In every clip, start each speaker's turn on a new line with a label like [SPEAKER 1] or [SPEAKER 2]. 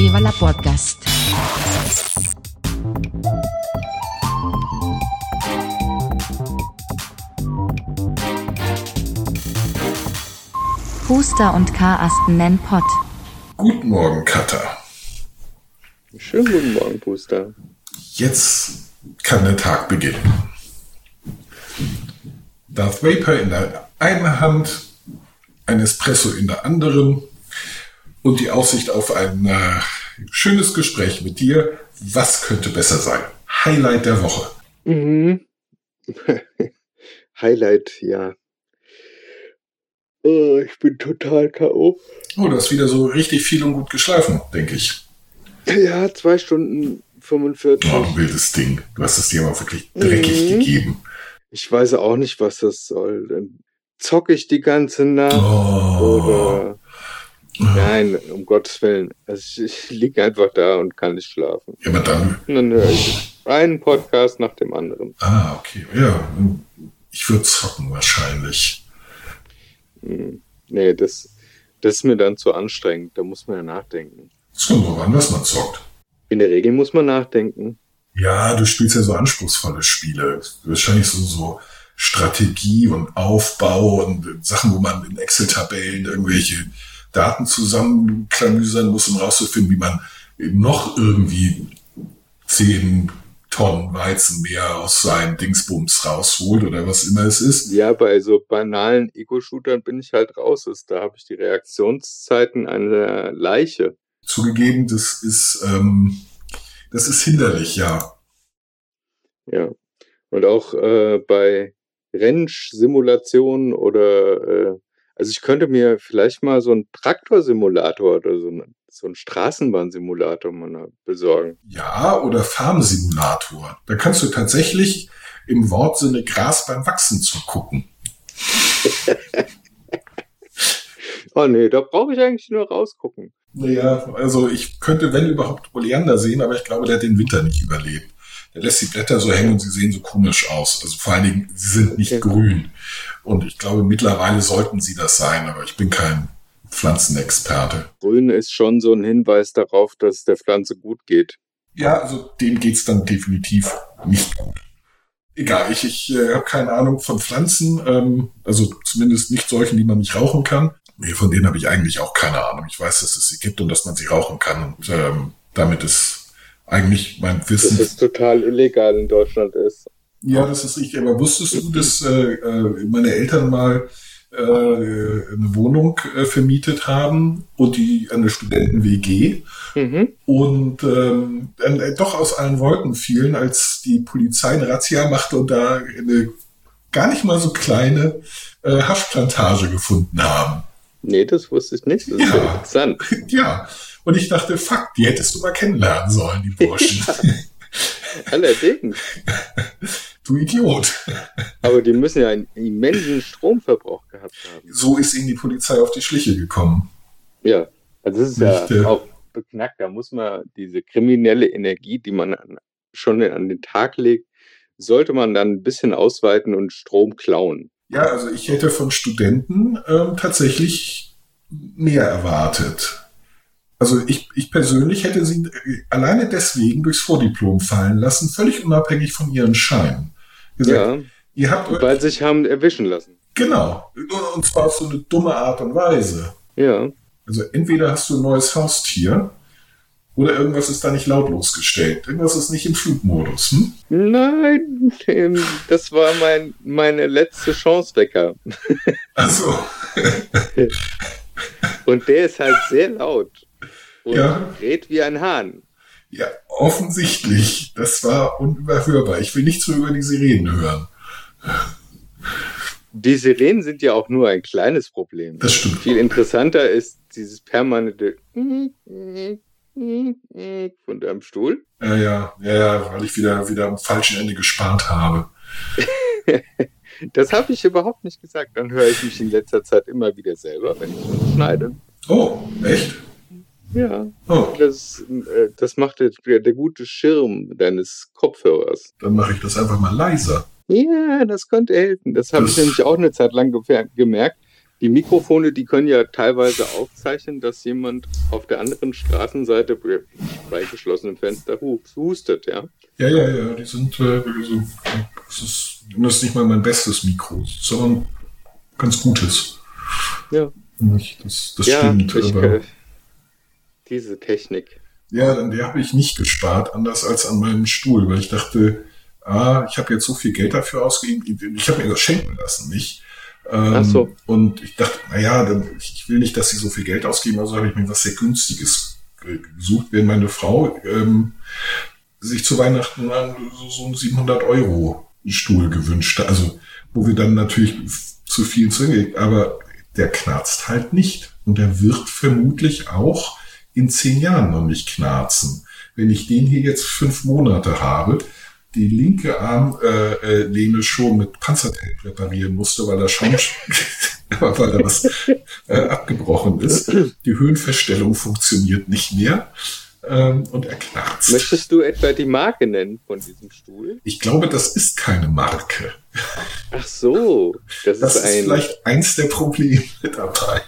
[SPEAKER 1] Viva la Podcast. Puster und Karasten nennen Pott.
[SPEAKER 2] Guten Morgen, Cutter.
[SPEAKER 3] Schönen guten Morgen, Puster.
[SPEAKER 2] Jetzt kann der Tag beginnen. Darth Vapor in der einen Hand, ein Espresso in der anderen und die Aussicht auf ein äh, schönes Gespräch mit dir. Was könnte besser sein? Highlight der Woche.
[SPEAKER 3] Mhm. Highlight, ja. Oh, ich bin total K.O.
[SPEAKER 2] Oh, du hast wieder so richtig viel und gut geschlafen, denke ich.
[SPEAKER 3] Ja, zwei Stunden 45.
[SPEAKER 2] Oh, wildes Ding. Du hast es dir aber wirklich dreckig
[SPEAKER 3] Mhm.
[SPEAKER 2] gegeben.
[SPEAKER 3] Ich weiß auch nicht, was das soll. Dann zocke ich die ganze Nacht
[SPEAKER 2] Oh.
[SPEAKER 3] oder. Nein, um Gottes Willen. Also ich, ich liege einfach da und kann nicht schlafen.
[SPEAKER 2] Ja, aber dann.
[SPEAKER 3] Und dann höre ich einen Podcast nach dem anderen.
[SPEAKER 2] Ah, okay. Ja, ich würde zocken wahrscheinlich.
[SPEAKER 3] Hm. Nee, das, das ist mir dann zu anstrengend. Da muss man ja nachdenken.
[SPEAKER 2] Es kommt drauf an, was man zockt.
[SPEAKER 3] In der Regel muss man nachdenken.
[SPEAKER 2] Ja, du spielst ja so anspruchsvolle Spiele. Wahrscheinlich so, so Strategie und Aufbau und Sachen, wo man in Excel-Tabellen irgendwelche Daten zusammenklamüsern muss, um rauszufinden, wie man noch irgendwie 10 Tonnen Weizen mehr aus seinem Dingsbums rausholt oder was immer es ist.
[SPEAKER 3] Ja, bei so banalen Ego-Shootern bin ich halt raus. Da habe ich die Reaktionszeiten einer Leiche.
[SPEAKER 2] Zugegeben, das ist, ähm, das ist hinderlich, ja.
[SPEAKER 3] Ja. Und auch äh, bei Rennsimulationen oder äh, also ich könnte mir vielleicht mal so einen Traktorsimulator oder so, einen, so einen Straßenbahnsimulator mal besorgen.
[SPEAKER 2] Ja, oder Farmsimulator. Da kannst du tatsächlich im Wortsinne Gras beim Wachsen zugucken.
[SPEAKER 3] Oh nee, da brauche ich eigentlich nur rausgucken.
[SPEAKER 2] Naja, also ich könnte, wenn überhaupt, Oleander sehen, aber ich glaube, der hat den Winter nicht überlebt. Der lässt die Blätter so hängen und sie sehen so komisch aus. Also vor allen Dingen, sie sind nicht
[SPEAKER 3] Ja.
[SPEAKER 2] grün. Und ich glaube, mittlerweile sollten sie das sein, aber ich bin kein Pflanzenexperte.
[SPEAKER 3] Grün ist schon so ein Hinweis darauf, dass es der Pflanze gut geht.
[SPEAKER 2] Ja, also dem geht's dann definitiv nicht gut. Egal, ich, ich äh, habe keine Ahnung von Pflanzen, ähm, also zumindest nicht solchen, die man nicht rauchen kann. Nee, von denen habe ich eigentlich auch keine Ahnung. Ich weiß, dass es sie gibt und dass man sie rauchen kann. Und ähm, damit ist eigentlich mein
[SPEAKER 3] Dass
[SPEAKER 2] Wissen.
[SPEAKER 3] es total illegal in Deutschland ist.
[SPEAKER 2] Ja, das ist richtig. Aber wusstest du, dass äh, äh, meine Eltern mal äh, eine Wohnung äh, vermietet haben und die eine Studenten-WG
[SPEAKER 3] Mhm.
[SPEAKER 2] und ähm, dann äh, doch aus allen Wolken fielen, als die Polizei eine Razzia machte und da eine gar nicht mal so kleine äh, Haschplantage gefunden haben.
[SPEAKER 3] Nee, das wusste ich nicht. Das ist
[SPEAKER 2] Ja.
[SPEAKER 3] ja interessant.
[SPEAKER 2] ja, und ich dachte, fuck, die hättest du mal kennenlernen sollen, die Burschen.
[SPEAKER 3] Allerdings.
[SPEAKER 2] du Idiot.
[SPEAKER 3] Aber die müssen ja einen immensen Stromverbrauch gehabt haben.
[SPEAKER 2] So ist ihnen die Polizei auf die Schliche gekommen.
[SPEAKER 3] Ja, also das ist
[SPEAKER 2] Nicht, äh,
[SPEAKER 3] ja auch beknackt. Da muss man diese kriminelle Energie, die man an, schon an den Tag legt, sollte man dann ein bisschen ausweiten und Strom klauen.
[SPEAKER 2] Ja, also ich hätte von Studenten ähm, tatsächlich mehr erwartet. Also ich, ich persönlich hätte sie alleine deswegen durchs Vordiplom fallen lassen, völlig unabhängig von ihren Scheinen. Gesagt,
[SPEAKER 3] Ja,
[SPEAKER 2] ihr habt
[SPEAKER 3] weil sich haben erwischen lassen.
[SPEAKER 2] genau, und zwar auf so eine dumme Art und Weise.
[SPEAKER 3] Ja,
[SPEAKER 2] Also entweder hast du ein neues Haustier oder irgendwas ist da nicht lautlos gestellt. Irgendwas ist nicht im Flugmodus. Hm?
[SPEAKER 3] nein, ähm, das war mein, meine letzte Chance, Wecker.
[SPEAKER 2] Also,
[SPEAKER 3] Und der ist halt sehr laut und
[SPEAKER 2] Ja.
[SPEAKER 3] redet wie ein Hahn.
[SPEAKER 2] ja, offensichtlich, das war unüberhörbar. Ich will nichts mehr über die Sirenen hören.
[SPEAKER 3] Die Sirenen sind ja auch nur ein kleines Problem.
[SPEAKER 2] Das stimmt.
[SPEAKER 3] Viel interessanter ist dieses permanente von deinem Stuhl.
[SPEAKER 2] Ja, ja, ja, ja, weil ich wieder, wieder am falschen Ende gespart habe.
[SPEAKER 3] Das habe ich überhaupt nicht gesagt. Dann höre ich mich in letzter Zeit immer wieder selber, wenn ich schneide.
[SPEAKER 2] Oh, echt?
[SPEAKER 3] Ja,
[SPEAKER 2] Oh,
[SPEAKER 3] das, äh, das macht der, der, gute Schirm deines Kopfhörers.
[SPEAKER 2] dann mache ich das einfach mal leiser.
[SPEAKER 3] Ja, das könnte helfen. Das habe ich nämlich auch eine Zeit lang gemerkt, Die Mikrofone, die können ja teilweise aufzeichnen, dass jemand auf der anderen Straßenseite bei geschlossenem Fenster hustet, ja?
[SPEAKER 2] Ja, ja, ja, die sind, äh, also, das, ist, das ist nicht mal mein bestes Mikro, sondern ganz gutes.
[SPEAKER 3] Ja.
[SPEAKER 2] Das, das ja, stimmt.
[SPEAKER 3] Ich, aber, diese Technik.
[SPEAKER 2] Ja, dann der habe ich nicht gespart, anders als an meinem Stuhl, weil ich dachte, ah, ich habe jetzt so viel Geld dafür ausgegeben, ich habe mir das schenken lassen, nicht? Ähm, Ach so. Und ich dachte, naja, dann, ich will nicht, dass sie so viel Geld ausgeben, also habe ich mir was sehr Günstiges gesucht, während meine Frau ähm, sich zu Weihnachten so, so einen 700 Euro Stuhl gewünscht, also wo wir dann natürlich zu viel zurück, aber der knarzt halt nicht und der wird vermutlich auch in zehn Jahren noch nicht knarzen. Wenn ich den hier jetzt fünf Monate habe, die linke Armlehne äh, schon mit Panzertape reparieren musste, weil da schon weil da was äh, abgebrochen ist. Die Höhenverstellung funktioniert nicht mehr ähm, und er knarzt.
[SPEAKER 3] Möchtest du etwa die Marke nennen von diesem Stuhl?
[SPEAKER 2] Ich glaube, das ist keine Marke.
[SPEAKER 3] Ach so,
[SPEAKER 2] das, das ist, ist ein... vielleicht eins der Probleme dabei.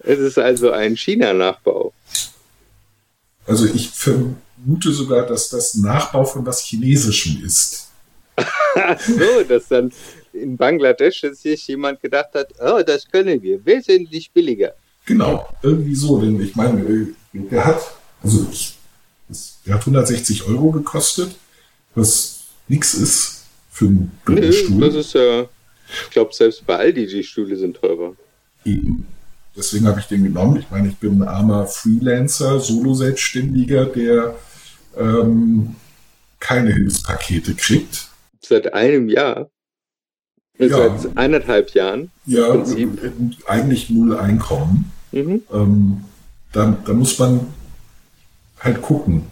[SPEAKER 3] Es ist also ein China-Nachbau.
[SPEAKER 2] Also ich vermute sogar, dass das Nachbau von was Chinesischem ist.
[SPEAKER 3] Ach so, dass dann in Bangladesch sich jemand gedacht hat, oh, das können wir, wesentlich billiger.
[SPEAKER 2] Genau, irgendwie so, denn ich meine, der hat, also der hat 160 Euro gekostet, was nichts ist für einen
[SPEAKER 3] Stuhl. Das ist ja, ich glaube, selbst bei Aldi die Stühle sind teurer.
[SPEAKER 2] Eben. Deswegen habe ich den genommen. Ich meine, ich bin ein armer Freelancer, Solo-Selbstständiger, der ähm, keine Hilfspakete kriegt.
[SPEAKER 3] Seit einem Jahr? Ja. Seit eineinhalb Jahren?
[SPEAKER 2] Ja, eigentlich null Einkommen. Mhm. Ähm, da, da muss man halt gucken.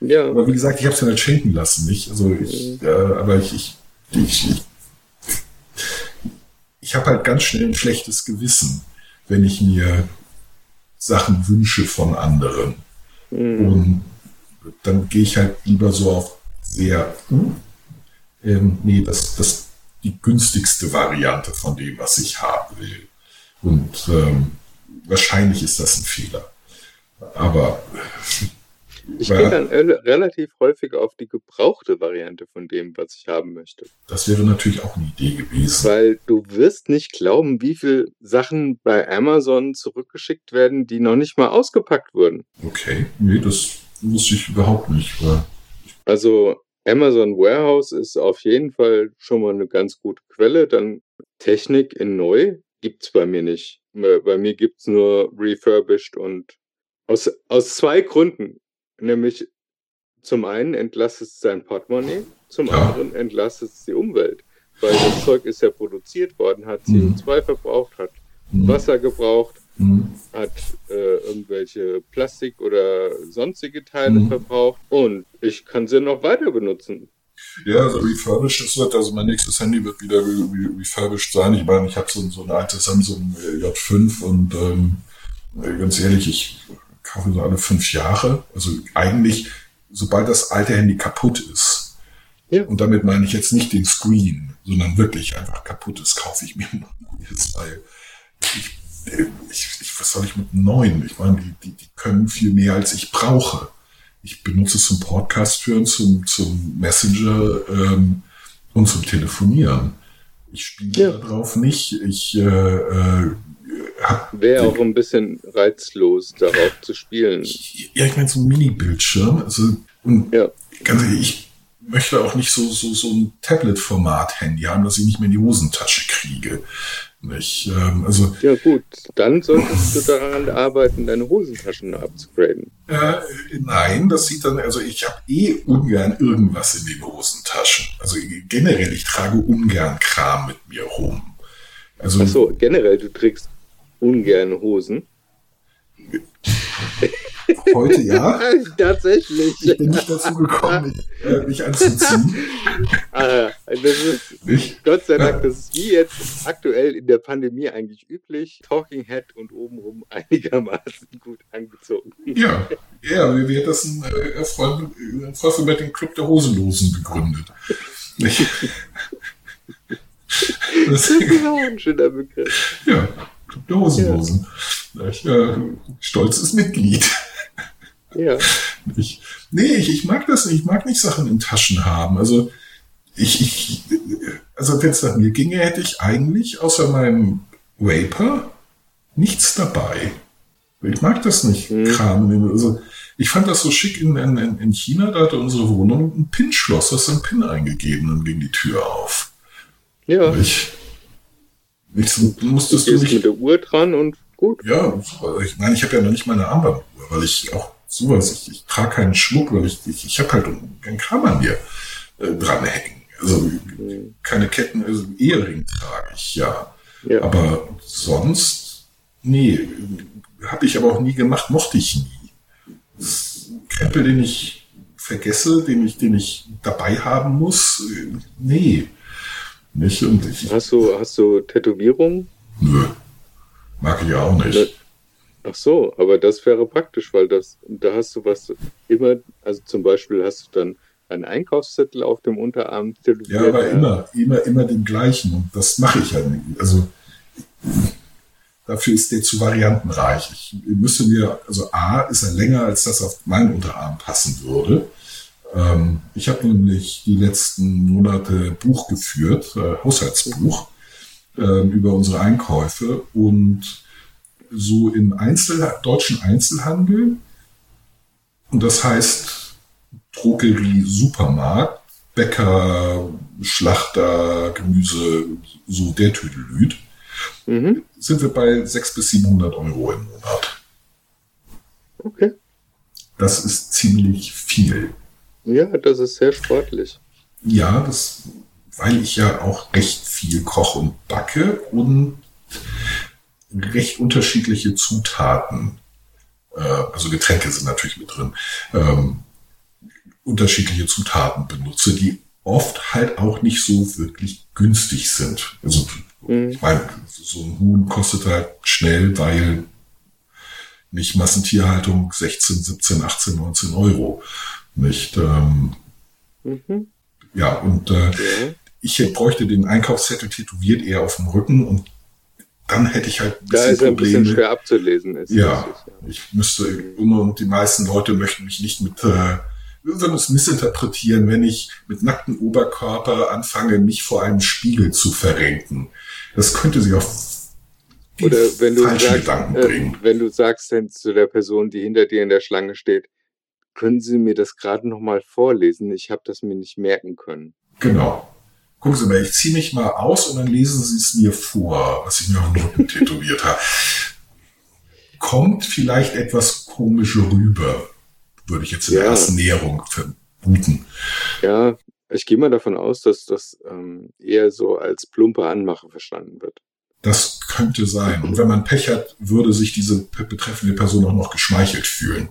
[SPEAKER 2] Ja. Aber wie gesagt, ich habe es ja nicht schenken lassen, nicht? Also ich, mhm. äh, aber ich, ich, ich, ich, ich habe halt ganz schnell ein schlechtes Gewissen wenn ich mir Sachen wünsche von anderen. Mhm. Und dann gehe ich halt lieber so auf sehr, ähm, nee, das, das die günstigste Variante von dem, was ich haben will. Und ähm, wahrscheinlich ist das ein Fehler. Aber
[SPEAKER 3] ich gehe dann relativ häufig auf die gebrauchte Variante von dem, was ich haben möchte.
[SPEAKER 2] Das wäre natürlich auch eine Idee gewesen.
[SPEAKER 3] Weil du wirst nicht glauben, wie viele Sachen bei Amazon zurückgeschickt werden, die noch nicht mal ausgepackt wurden.
[SPEAKER 2] Okay, nee, das wusste ich überhaupt nicht.
[SPEAKER 3] Also Amazon Warehouse ist auf jeden Fall schon mal eine ganz gute Quelle. Dann Technik in neu gibt es bei mir nicht. Bei mir gibt es nur refurbished und aus, aus zwei Gründen. Nämlich zum einen entlastet es sein Portemonnaie, zum anderen entlastet es die Umwelt. Weil das Zeug ist ja produziert worden, hat CO2 mhm. verbraucht, hat mhm. Wasser gebraucht, mhm. hat äh, irgendwelche Plastik oder sonstige Teile verbraucht und ich kann sie noch weiter benutzen.
[SPEAKER 2] Ja, also refurbished es wird, also mein nächstes Handy wird wieder refurbished sein. Ich meine, ich habe so, so ein altes Samsung äh, J5 und ähm, ganz ehrlich, ich kaufe so alle fünf Jahre. Also eigentlich, sobald das alte Handy kaputt ist, ja. und damit meine ich jetzt nicht den Screen, sondern wirklich einfach kaputt ist, kaufe ich mir jetzt, weil ich, ich, ich, was soll ich mit einem neuen? Ich meine, die, die, die können viel mehr, als ich brauche. Ich benutze es zum Podcast führen, zum, zum Messenger ähm, und zum Telefonieren. Ich spiele ja. darauf nicht. Ich äh, äh,
[SPEAKER 3] Wäre auch ein bisschen reizlos, darauf zu spielen.
[SPEAKER 2] Ja, ich meine, so ein Mini-Bildschirm. Also, und ja. ganz ehrlich, ich möchte auch nicht so, so, so ein Tablet-Format-Handy haben, dass ich nicht mehr in die Hosentasche kriege. Nicht? Ähm, also,
[SPEAKER 3] ja gut, dann solltest du daran arbeiten, deine Hosentaschen abzugraden.
[SPEAKER 2] Äh, nein, das sieht dann, also ich habe eh ungern irgendwas in den Hosentaschen. Also generell, ich trage ungern Kram mit mir rum.
[SPEAKER 3] Also, Ach so, generell, du trägst ungern Hosen.
[SPEAKER 2] Heute ja.
[SPEAKER 3] Tatsächlich.
[SPEAKER 2] Ich bin nicht dazu gekommen, mich, äh, mich anzuziehen.
[SPEAKER 3] Ah, das ist, ich, Gott sei Dank, das ist wie jetzt aktuell in der Pandemie eigentlich üblich. Talking Head und obenrum einigermaßen gut angezogen.
[SPEAKER 2] Ja, ja, wie wird das ein äh, Freund, ein Freund mit dem Club der Hosenlosen gegründet. Das,
[SPEAKER 3] Das ist auch ein schöner Begriff.
[SPEAKER 2] ja, der Hosenlosen. Ich, äh, stolzes Mitglied.
[SPEAKER 3] Ja.
[SPEAKER 2] Ich, nee, ich, ich mag das nicht. Ich mag nicht Sachen in Taschen haben. Also, ich, ich also wenn es nach mir ginge, hätte ich eigentlich außer meinem Vapor nichts dabei. Ich mag das nicht,
[SPEAKER 3] Mhm.
[SPEAKER 2] Kram. Also, ich fand das so schick in, in, in China, da hatte unsere Wohnung ein Pin-Schloss, hast du einen Pin eingegeben und ging die Tür auf.
[SPEAKER 3] Ja.
[SPEAKER 2] Ich, so, musstest du nicht
[SPEAKER 3] mit der Uhr dran und gut.
[SPEAKER 2] ja, ich meine, ich habe ja noch nicht mal eine Armbanduhr, weil ich auch sowas, ich, ich trage keinen Schmuck, weil ich, ich, ich habe halt keinen Kram an mir äh, dranhängen. Also keine Ketten, also Ehering trage ich, ja.
[SPEAKER 3] Ja.
[SPEAKER 2] Aber sonst, nee, habe ich aber auch nie gemacht, mochte ich nie. Das ist ein Krempel, den ich vergesse, den ich, den ich dabei haben muss, äh, nee. Nicht und ich,
[SPEAKER 3] Hast du, hast du Tätowierungen?
[SPEAKER 2] nö, mag ich auch nicht.
[SPEAKER 3] Ne. Ach so, aber das wäre praktisch, weil das, da hast du was immer, also zum Beispiel hast du dann einen Einkaufszettel auf dem Unterarm tätowiert.
[SPEAKER 2] Ja, aber immer, immer, immer den gleichen. Und das mache ich halt nicht. Also dafür ist der zu variantenreich. Ich müsste mir, also A ist er länger, als das auf meinen Unterarm passen würde. Ähm, ich habe nämlich die letzten Monate Buch geführt, äh, Haushaltsbuch, ähm, über unsere Einkäufe und so im Einzel deutschen Einzelhandel. Und das heißt Drogerie, Supermarkt, Bäcker, Schlachter, Gemüse, so der Tüdelüt,
[SPEAKER 3] Mhm.
[SPEAKER 2] sind wir bei 600 bis 700 Euro im Monat.
[SPEAKER 3] Okay.
[SPEAKER 2] Das ist ziemlich viel.
[SPEAKER 3] Ja, das ist sehr sportlich.
[SPEAKER 2] Ja, das, weil ich ja auch recht viel koche und backe und recht unterschiedliche Zutaten, äh, also Getränke sind natürlich mit drin, ähm, unterschiedliche Zutaten benutze, die oft halt auch nicht so wirklich günstig sind. Also
[SPEAKER 3] Mhm.
[SPEAKER 2] ich meine, so ein Huhn kostet halt schnell, weil nicht Massentierhaltung 16, 17, 18, 19 Euro. Nicht? Ähm,
[SPEAKER 3] Mhm.
[SPEAKER 2] ja, und äh,
[SPEAKER 3] Ja.
[SPEAKER 2] ich bräuchte den Einkaufszettel tätowiert eher auf dem Rücken und dann hätte ich halt ein
[SPEAKER 3] Da
[SPEAKER 2] bisschen
[SPEAKER 3] ist er ein bisschen
[SPEAKER 2] Probleme.
[SPEAKER 3] schwer abzulesen. Ist
[SPEAKER 2] Ja,
[SPEAKER 3] richtig,
[SPEAKER 2] ich müsste immer und die meisten Leute möchten mich nicht mit, äh, würden es missinterpretieren, wenn ich mit nacktem Oberkörper anfange, mich vor einem Spiegel zu verrenken. Das könnte sie auf
[SPEAKER 3] Oder wenn du
[SPEAKER 2] falschen
[SPEAKER 3] sagst,
[SPEAKER 2] Gedanken
[SPEAKER 3] äh,
[SPEAKER 2] bringen.
[SPEAKER 3] wenn du sagst dann zu der Person, die hinter dir in der Schlange steht, können Sie mir das gerade noch mal vorlesen? Ich habe das mir nicht merken können.
[SPEAKER 2] Genau. Gucken Sie mal, ich ziehe mich mal aus und dann lesen Sie es mir vor, was ich mir auf den Rücken tätowiert habe. Kommt vielleicht etwas komisch rüber, würde ich jetzt in der
[SPEAKER 3] Ja.
[SPEAKER 2] ersten Näherung vermuten.
[SPEAKER 3] Ja, ich gehe mal davon aus, dass das ähm, eher so als plumpe Anmache verstanden wird.
[SPEAKER 2] Das könnte sein. Und wenn man Pech hat, würde sich diese betreffende Person auch noch geschmeichelt fühlen.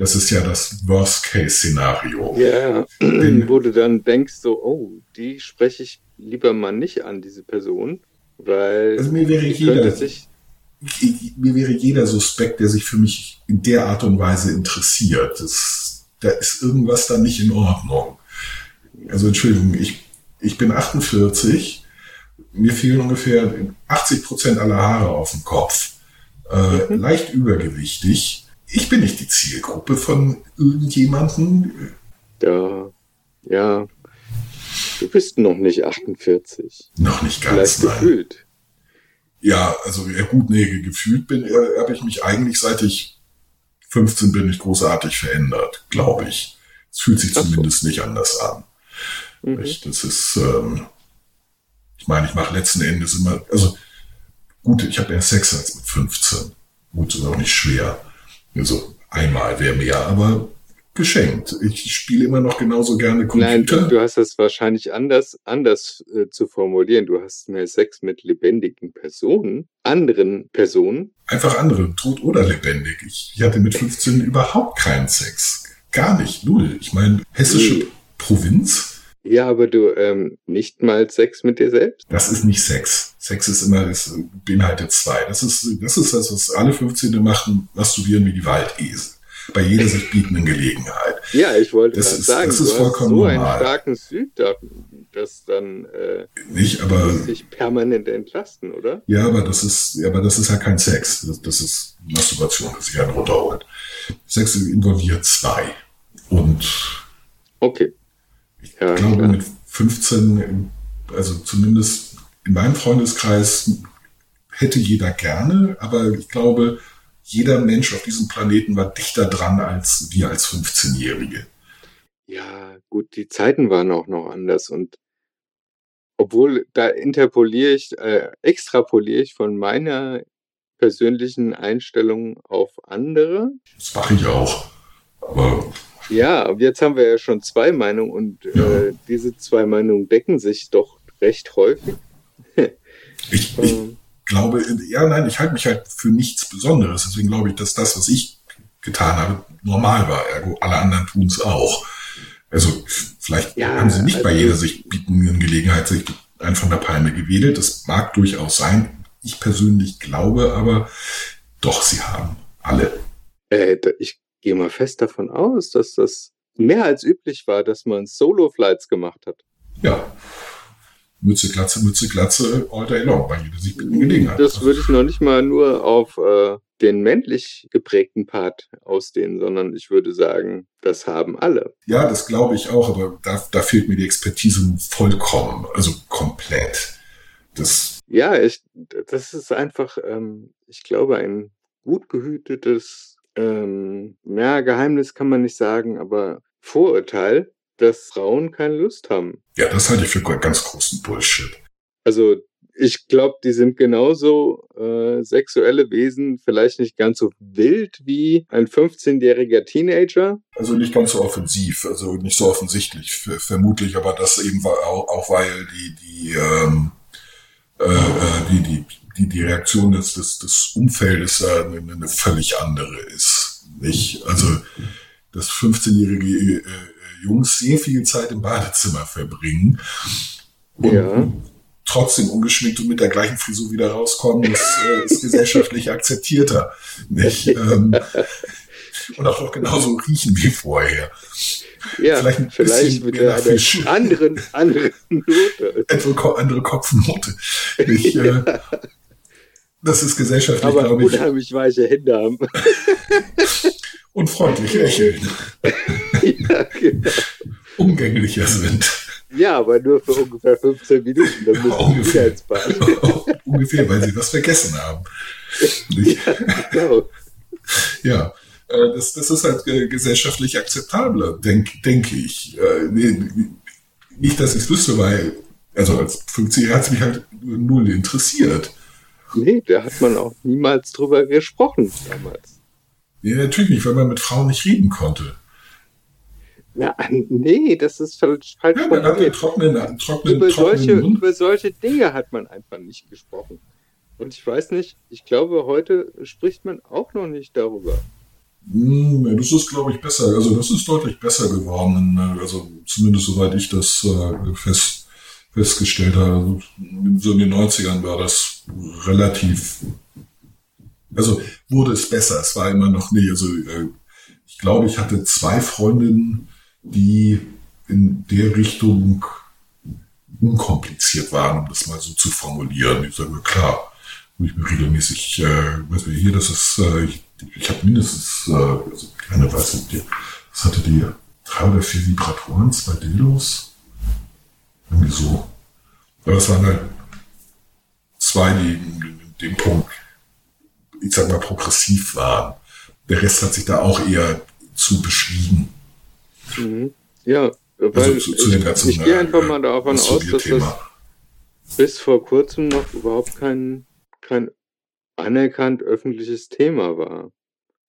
[SPEAKER 2] Das ist ja das Worst-Case-Szenario.
[SPEAKER 3] Ja,
[SPEAKER 2] Den-
[SPEAKER 3] wo du dann denkst so, oh, die spreche ich lieber mal nicht an, diese Person, weil
[SPEAKER 2] Also mir wäre jeder,
[SPEAKER 3] sich,
[SPEAKER 2] ich- mir wäre jeder Suspekt, der sich für mich in der Art und Weise interessiert. Das, da ist irgendwas da nicht in Ordnung. Also Entschuldigung, ich, ich bin 48, mir fehlen ungefähr 80 Prozent aller Haare auf dem Kopf, äh, leicht übergewichtig. Ich bin nicht die Zielgruppe von irgendjemanden.
[SPEAKER 3] ja, ja, du bist noch nicht 48,
[SPEAKER 2] Noch nicht ganz,
[SPEAKER 3] vielleicht
[SPEAKER 2] nein.
[SPEAKER 3] gefühlt.
[SPEAKER 2] Ja, also ja gut, nee, gefühlt bin, äh, habe ich mich eigentlich seit ich 15 bin nicht großartig verändert, glaube ich. Es fühlt sich
[SPEAKER 3] Ach so.
[SPEAKER 2] zumindest nicht anders an.
[SPEAKER 3] Mhm.
[SPEAKER 2] Das ist, ähm, ich meine, ich mache letzten Endes immer, also gut, ich habe mehr Sex als mit 15. Gut, ist auch nicht schwer. Also einmal wäre mehr, aber geschenkt. Ich spiele immer noch genauso gerne
[SPEAKER 3] Nein,
[SPEAKER 2] Computer.
[SPEAKER 3] du hast das wahrscheinlich anders, anders äh, zu formulieren. Du hast mehr Sex mit lebendigen Personen, anderen Personen.
[SPEAKER 2] Einfach andere, tot oder lebendig. Ich, ich hatte mit 15 überhaupt keinen Sex. Gar nicht, null. Ich meine, hessische
[SPEAKER 3] Nee.
[SPEAKER 2] Provinz,
[SPEAKER 3] Ja, aber du ähm, nicht mal Sex mit dir selbst?
[SPEAKER 2] das ist nicht Sex. Sex ist immer, das beinhaltet zwei. Das ist, das ist das, was alle 15. machen, masturbieren wie die Waldesel. bei jeder sich bietenden Gelegenheit.
[SPEAKER 3] Ja, ich wollte
[SPEAKER 2] Das ist-
[SPEAKER 3] sagen,
[SPEAKER 2] das ist vollkommen
[SPEAKER 3] so einen
[SPEAKER 2] normal.
[SPEAKER 3] starken Süddach, das dann äh,
[SPEAKER 2] Nicht, aber
[SPEAKER 3] sich permanent entlasten, oder?
[SPEAKER 2] ja, aber das ist, ja, aber das ist ja kein Sex. Das, das ist Masturbation, das sich einen runterholt. Sex involviert zwei. Und
[SPEAKER 3] Okay. Ja,
[SPEAKER 2] ich glaube,
[SPEAKER 3] klar.
[SPEAKER 2] mit 15, also zumindest in meinem Freundeskreis hätte jeder gerne, aber ich glaube, jeder Mensch auf diesem Planeten war dichter dran als wir als 15-Jährige.
[SPEAKER 3] Ja, gut, die Zeiten waren auch noch anders und obwohl da interpoliere ich, äh, extrapoliere ich von meiner persönlichen Einstellung auf andere.
[SPEAKER 2] Das mache ich auch. Aber
[SPEAKER 3] Ja, aber jetzt haben wir ja schon zwei Meinungen und äh, diese zwei Meinungen decken sich doch recht häufig.
[SPEAKER 2] ich, ich
[SPEAKER 3] Ähm,
[SPEAKER 2] glaube, ja, nein, ich halte mich halt für nichts Besonderes. Deswegen glaube ich, dass das, was ich getan habe, normal war. Ergo, alle anderen tun es auch. Also vielleicht
[SPEAKER 3] Ja,
[SPEAKER 2] haben sie nicht bei
[SPEAKER 3] also-
[SPEAKER 2] jeder sich bietenden Gelegenheit sich einen von der Palme gewedelt. Das mag durchaus sein. Ich persönlich glaube aber, doch, sie haben alle.
[SPEAKER 3] Äh, ich gehe mal fest davon aus, dass das mehr als üblich war, dass man Solo-Flights gemacht hat.
[SPEAKER 2] Ja. Mütze, Glatze, Mütze, Glatze, all day long, bei jeder Gelegenheit.
[SPEAKER 3] Das würde ich noch nicht mal nur auf äh, den männlich geprägten Part ausdehnen, sondern ich würde sagen, das haben alle.
[SPEAKER 2] Ja, das glaube ich auch, aber da, da fehlt mir die Expertise vollkommen, also komplett. Das,
[SPEAKER 3] Ja, ich, das ist einfach, ähm, ich glaube, ein gut gehütetes, ähm, ja, Geheimnis kann man nicht sagen, aber Vorurteil, dass Frauen keine Lust haben.
[SPEAKER 2] ja, das halte ich für ganz großen Bullshit.
[SPEAKER 3] Also ich glaube, die sind genauso äh, sexuelle Wesen, vielleicht nicht ganz so wild wie ein 15-jähriger Teenager.
[SPEAKER 2] Also nicht ganz so offensiv, also nicht so offensichtlich, vermutlich, aber das eben war auch, auch weil die, die, ähm, äh, äh, die, die, die, die Reaktion des, des, des Umfeldes äh, eine, eine völlig andere ist. Nicht? Also, dass 15-jährige äh, Jungs sehr viel Zeit im Badezimmer verbringen und
[SPEAKER 3] Ja.
[SPEAKER 2] trotzdem ungeschminkt und mit der gleichen Frisur wieder rauskommen, das äh, ist gesellschaftlich akzeptierter. Nicht? Ähm, und auch noch genauso riechen wie vorher.
[SPEAKER 3] Ja,
[SPEAKER 2] Vielleicht ein
[SPEAKER 3] vielleicht, mit einer
[SPEAKER 2] Fisch.
[SPEAKER 3] anderen, anderen Note.
[SPEAKER 2] Etwa andere Kopfnote. Ich, äh, das ist gesellschaftlich,
[SPEAKER 3] Aber
[SPEAKER 2] glaube ich,
[SPEAKER 3] unheimlich weiche Hände haben.
[SPEAKER 2] und freundlich lächeln,
[SPEAKER 3] ja, genau.
[SPEAKER 2] umgänglicher sind.
[SPEAKER 3] ja, aber nur für ungefähr 15 Minuten. Dann müssen sie
[SPEAKER 2] ungefähr.
[SPEAKER 3] wieder ins Bad.
[SPEAKER 2] Ungefähr, weil sie was vergessen haben. Nicht?
[SPEAKER 3] Genau.
[SPEAKER 2] Ja, äh, das, das ist halt äh, gesellschaftlich akzeptabler, denke denk ich. Äh, Nicht, dass ich es wüsste, weil, also als 50 hat es mich halt null interessiert.
[SPEAKER 3] Nee, da hat man auch niemals drüber gesprochen damals.
[SPEAKER 2] Nee, natürlich nicht, weil man mit Frauen nicht reden konnte.
[SPEAKER 3] Na, nee, das ist falsch, falsch
[SPEAKER 2] Ja, man hatte trockenen, trockenen,
[SPEAKER 3] Über solche,
[SPEAKER 2] Mund.
[SPEAKER 3] über solche Dinge hat man einfach nicht gesprochen. Und ich weiß nicht, ich glaube, heute spricht man auch noch nicht darüber.
[SPEAKER 2] Hm, das ist, glaube ich, besser. Also das ist deutlich besser geworden. äh, Also zumindest soweit ich das äh, fest, festgestellt habe. Also, So in den 90ern war das relativ, also wurde es besser. Es war immer noch nicht, also äh, ich glaube, ich hatte zwei Freundinnen, die in der Richtung unkompliziert waren, um das mal so zu formulieren. Ich sage, klar, wo ich mir regelmäßig, äh, weiß nicht, hier, das ist, äh, ich, ich habe mindestens, äh, also keine weiß die, was hatte die, drei oder vier Vibratoren, zwei Dildos, irgendwie so. Aber das waren halt zwei, die in dem Punkt, ich sag mal, progressiv waren. Der Rest hat sich da auch eher zu beschwiegen.
[SPEAKER 3] Mhm. Ja, weil
[SPEAKER 2] Also zu, zu dem ganzen
[SPEAKER 3] ich, ich gehe einfach
[SPEAKER 2] äh,
[SPEAKER 3] mal davon aus, dass das bis vor kurzem noch überhaupt kein, kein anerkannt öffentliches Thema war.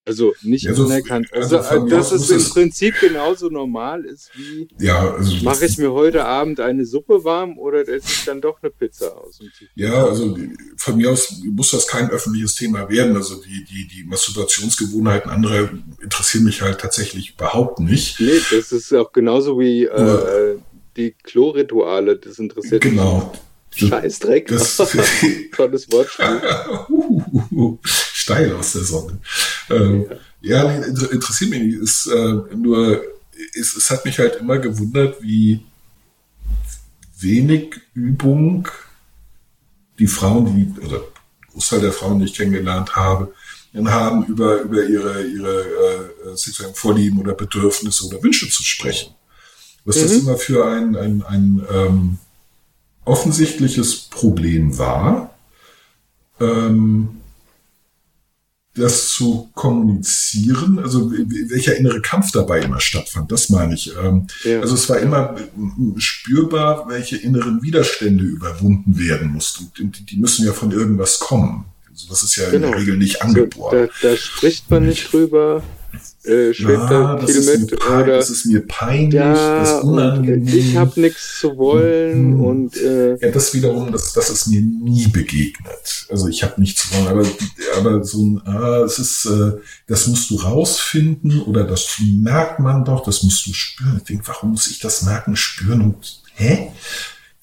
[SPEAKER 3] Also nicht
[SPEAKER 2] Ja, so-
[SPEAKER 3] anerkannt.
[SPEAKER 2] also
[SPEAKER 3] Also,
[SPEAKER 2] von mir
[SPEAKER 3] dass es im Prinzip genauso normal ist wie
[SPEAKER 2] Ja, also
[SPEAKER 3] mache ich mir heute Abend eine Suppe warm oder esse ich dann doch eine Pizza aus dem Tief.
[SPEAKER 2] Ja, also von mir aus muss das kein öffentliches Thema werden. Also die, die, die Masturbationsgewohnheiten anderer interessieren mich halt tatsächlich überhaupt nicht.
[SPEAKER 3] Nee, das ist auch genauso wie äh, die Chlorrituale. Das interessiert
[SPEAKER 2] Genau.
[SPEAKER 3] mich. Scheißdreck.
[SPEAKER 2] Das,
[SPEAKER 3] Tolles Wortspiel.
[SPEAKER 2] steil aus der Sonne. Ähm, ja, nee, interessiert mich nicht. Ist, äh, nur, es, es hat mich halt immer gewundert, wie wenig Übung die Frauen, die, oder Großteil der Frauen, die ich kennengelernt habe, haben, über, über ihre, ihre äh, sexuellen Vorlieben oder Bedürfnisse oder Wünsche zu sprechen. Was mhm. das immer für ein, ein, ein ähm, offensichtliches Problem war, ähm, das zu kommunizieren, also welcher innere Kampf dabei immer stattfand, das meine ich. Ähm, ja. Also es war immer spürbar, welche inneren Widerstände überwunden werden mussten. Und die müssen ja von irgendwas kommen. Also das ist ja genau. in der Regel nicht angeboren.
[SPEAKER 3] Also da, da, spricht man nicht drüber äh, schwebt
[SPEAKER 2] da viel mit. Oder, das ist mir peinlich, ja, das ist unangenehm.
[SPEAKER 3] Ich habe nichts zu wollen mhm. und äh,
[SPEAKER 2] ja, das wiederum, das, das ist mir nie begegnet. Also ich habe nichts zu wollen, aber, aber so ein, ah, es ist, äh, das musst du rausfinden oder das merkt man doch, das musst du spüren. Ich denke, warum muss ich das merken, spüren und hä?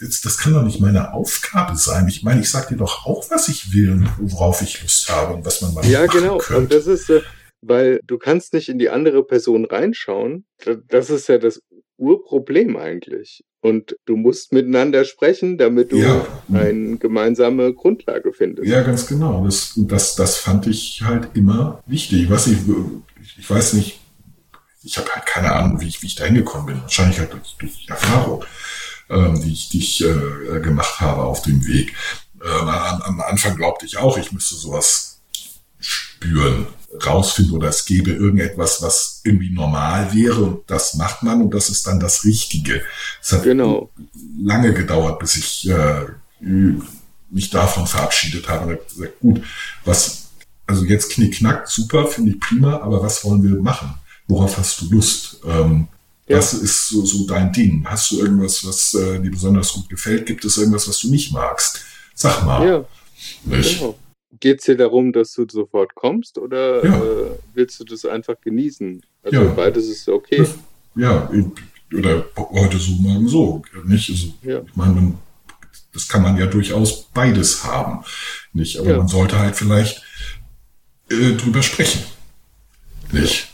[SPEAKER 2] Das, das kann doch nicht meine Aufgabe sein. Ich meine, ich sag dir doch auch, was ich will und worauf ich Lust habe und was man mal
[SPEAKER 3] Ja, genau. Könnte. Und das ist äh, weil du kannst nicht in die andere Person reinschauen. Das ist ja das Urproblem eigentlich. Und du musst miteinander sprechen, damit du ja. eine gemeinsame Grundlage findest.
[SPEAKER 2] Ja, ganz genau. Das, das, das fand ich halt immer wichtig. Ich weiß nicht, ich weiß nicht, ich habe halt keine Ahnung, wie ich, wie ich da hingekommen bin. Wahrscheinlich halt durch, durch Erfahrung, ähm, die ich, die ich äh, gemacht habe auf dem Weg. Ähm, am, am Anfang glaubte ich auch, ich müsste sowas spüren rausfinden oder es gäbe irgendetwas, was irgendwie normal wäre und das macht man und das ist dann das Richtige. Es hat genau. lange gedauert, bis ich äh, mich davon verabschiedet habe und gesagt, gut, was, also jetzt knickknack, super, finde ich prima, aber was wollen wir machen? Worauf hast du Lust? Ähm, ja. Was ist so, so dein Ding? Hast du irgendwas, was äh, dir besonders gut gefällt? Gibt es irgendwas, was du nicht magst? Sag mal. Ja. Nicht? Genau.
[SPEAKER 3] Geht es dir darum, dass du sofort kommst oder ja. äh, willst du das einfach genießen? Also ja. beides ist okay.
[SPEAKER 2] Ja, oder heute so, morgen so. Nicht? Also, ja. Ich meine, man, das kann man ja durchaus beides haben. Nicht? Aber man sollte halt vielleicht äh, drüber sprechen. Nicht?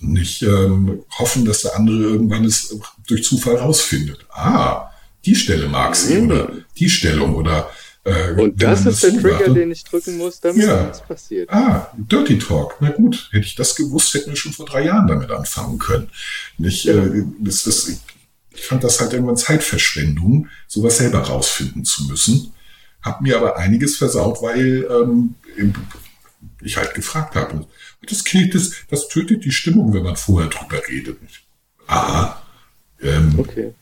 [SPEAKER 2] Nicht ähm, hoffen, dass der andere irgendwann es durch Zufall rausfindet. Ah, die Stelle mag sie mhm. oder die Stellung oder
[SPEAKER 3] äh, und das ist der Trigger, den ich drücken muss, damit ja. nichts passiert.
[SPEAKER 2] Ah, Dirty Talk. Na gut, hätte ich das gewusst, hätten wir schon vor drei Jahren damit anfangen können. Nicht, ja. äh, das, das, ich fand das halt irgendwann Zeitverschwendung, sowas selber rausfinden zu müssen. Hab mir aber einiges versaut, weil ähm, ich halt gefragt habe. Das, das, das tötet die Stimmung, wenn man vorher drüber redet. Ah, ähm, okay.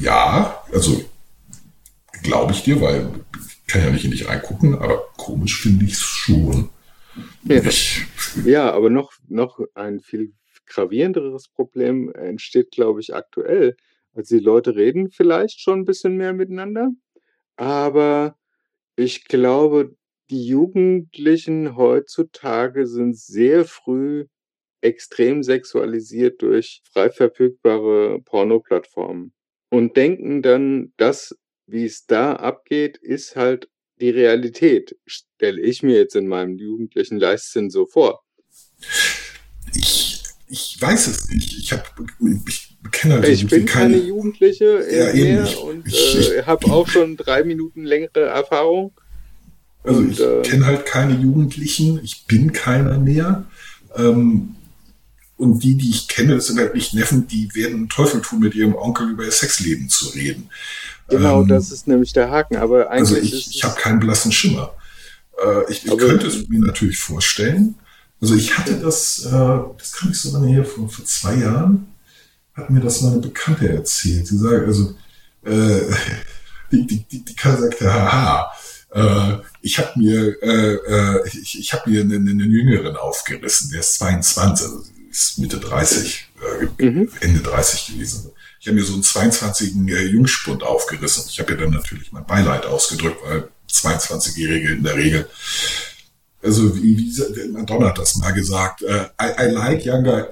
[SPEAKER 2] Ja, also glaube ich dir, weil ich kann ja nicht in dich reingucken, aber komisch finde ich es schon.
[SPEAKER 3] Ja. Ich, ja, aber noch, noch ein viel gravierenderes Problem entsteht, glaube ich, aktuell. Also die Leute reden vielleicht schon ein bisschen mehr miteinander, aber ich glaube, die Jugendlichen heutzutage sind sehr früh extrem sexualisiert durch frei verfügbare Pornoplattformen und denken dann, das wie es da abgeht, ist halt die Realität, stelle ich mir jetzt in meinem jugendlichen Leichtsinn so vor.
[SPEAKER 2] Ich, ich weiß es nicht. Ich habe ich kenne also
[SPEAKER 3] Ich bin keine, keine Jugendliche ja, mehr ich, und ich, äh, habe auch schon drei Minuten längere Erfahrung.
[SPEAKER 2] Also und, ich äh, kenne halt keine Jugendlichen, ich bin keiner mehr. Ähm, und die, die ich kenne, das sind halt nicht Neffen, die werden Teufel tun, mit ihrem Onkel über ihr Sexleben zu reden.
[SPEAKER 3] Genau, ähm, das ist nämlich der Haken. Aber
[SPEAKER 2] eigentlich also ich, ich habe keinen blassen Schimmer. Äh, ich, ich könnte es mir natürlich vorstellen. Also ich hatte das, äh, das kann ich so lange her, vor, vor zwei Jahren hat mir das meine Bekannte erzählt. Sie sagt, also äh, die, die, die, die Karl sagte, haha, äh, ich habe mir, äh, äh, ich, ich habe mir einen, einen Jüngeren aufgerissen, der ist 22, also ist Mitte 30, äh, mhm. Ende 30 gewesen. Ich habe mir so einen 22 äh, Jungspund aufgerissen. Ich habe ja dann natürlich mein Beileid ausgedrückt, weil 22-Jährige in der Regel, also wie, wie Madonna hat das mal gesagt, äh, I, I like younger,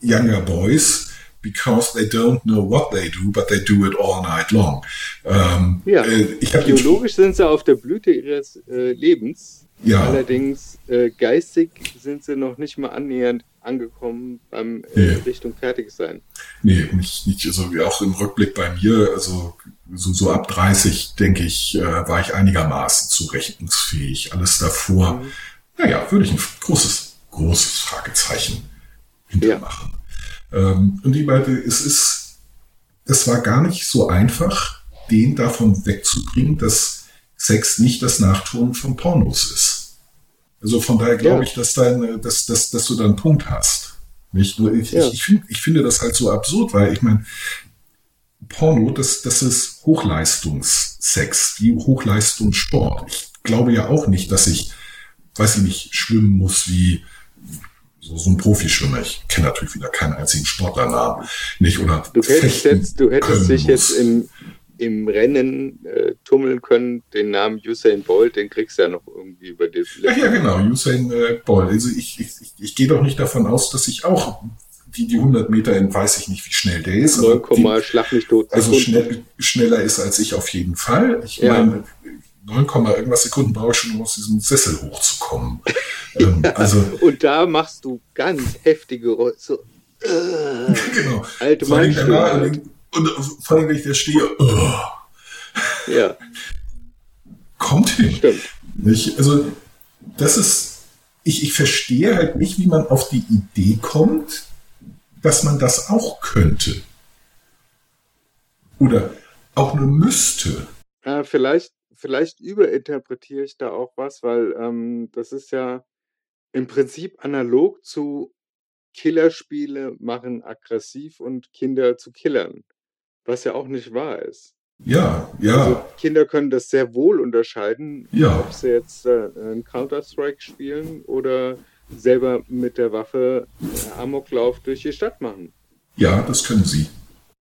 [SPEAKER 2] younger boys because they don't know what they do, but they do it all night long. Ähm,
[SPEAKER 3] ja, äh, biologisch sind sie auf der Blüte ihres äh, Lebens. Ja. Allerdings äh, geistig sind sie noch nicht mal annähernd angekommen beim äh, nee. Richtung Fertigsein.
[SPEAKER 2] Nee, nicht, nicht so wie auch im Rückblick bei mir, also so, so ab 30, denke ich, äh, war ich einigermaßen zurechnungsfähig. Alles davor, mhm. naja, würde ich ein großes, großes Fragezeichen hintermachen. Ja. Ähm, und ich meine, es ist, es war gar nicht so einfach, den davon wegzubringen, dass Sex nicht das Nachtun von Pornos ist. Also von daher glaube ja. ich, dass, dein, dass, dass, dass du da einen Punkt hast. Nicht nur ich, ja. ich, ich, find, ich finde das halt so absurd, weil ich meine, Porno, das, das ist Hochleistungssex, wie Hochleistungssport. Ich glaube ja auch nicht, dass ich, weiß ich nicht, schwimmen muss wie so, so ein Profischwimmer. Ich kenne natürlich wieder keinen einzigen Sportlernamen. Nicht, oder
[SPEAKER 3] du hättest, jetzt, du hättest dich jetzt im, im Rennen äh, tummeln können, den Namen Usain Bolt, den kriegst du ja noch irgendwie über den.
[SPEAKER 2] Ja, ja, genau, Usain äh, Bolt. Also ich, ich, ich gehe doch nicht davon aus, dass ich auch die, die 100 Meter in weiß ich nicht, wie schnell der ist.
[SPEAKER 3] 0, die, schlag mich tot.
[SPEAKER 2] Also schnell, schneller ist als ich auf jeden Fall. Ich ja. meine, 9, irgendwas Sekunden brauche ich schon, um aus diesem Sessel hochzukommen.
[SPEAKER 3] ähm, also, und da machst du ganz heftige so,
[SPEAKER 2] äh, genau. alte Mann. Und vor allem, wenn ich da stehe, oh.
[SPEAKER 3] ja.
[SPEAKER 2] kommt hin. Stimmt. Nicht? Also, das ist, ich, ich verstehe halt nicht, wie man auf die Idee kommt, dass man das auch könnte. Oder auch nur müsste.
[SPEAKER 3] Ja, vielleicht, vielleicht überinterpretiere ich da auch was, weil ähm, das ist ja im Prinzip analog zu Killerspiele machen aggressiv und Kinder zu Killern was ja auch nicht wahr ist.
[SPEAKER 2] Ja, ja. Also
[SPEAKER 3] Kinder können das sehr wohl unterscheiden,
[SPEAKER 2] ja.
[SPEAKER 3] ob sie jetzt äh, einen Counter-Strike spielen oder selber mit der Waffe äh, Amoklauf durch die Stadt machen.
[SPEAKER 2] Ja, das können sie.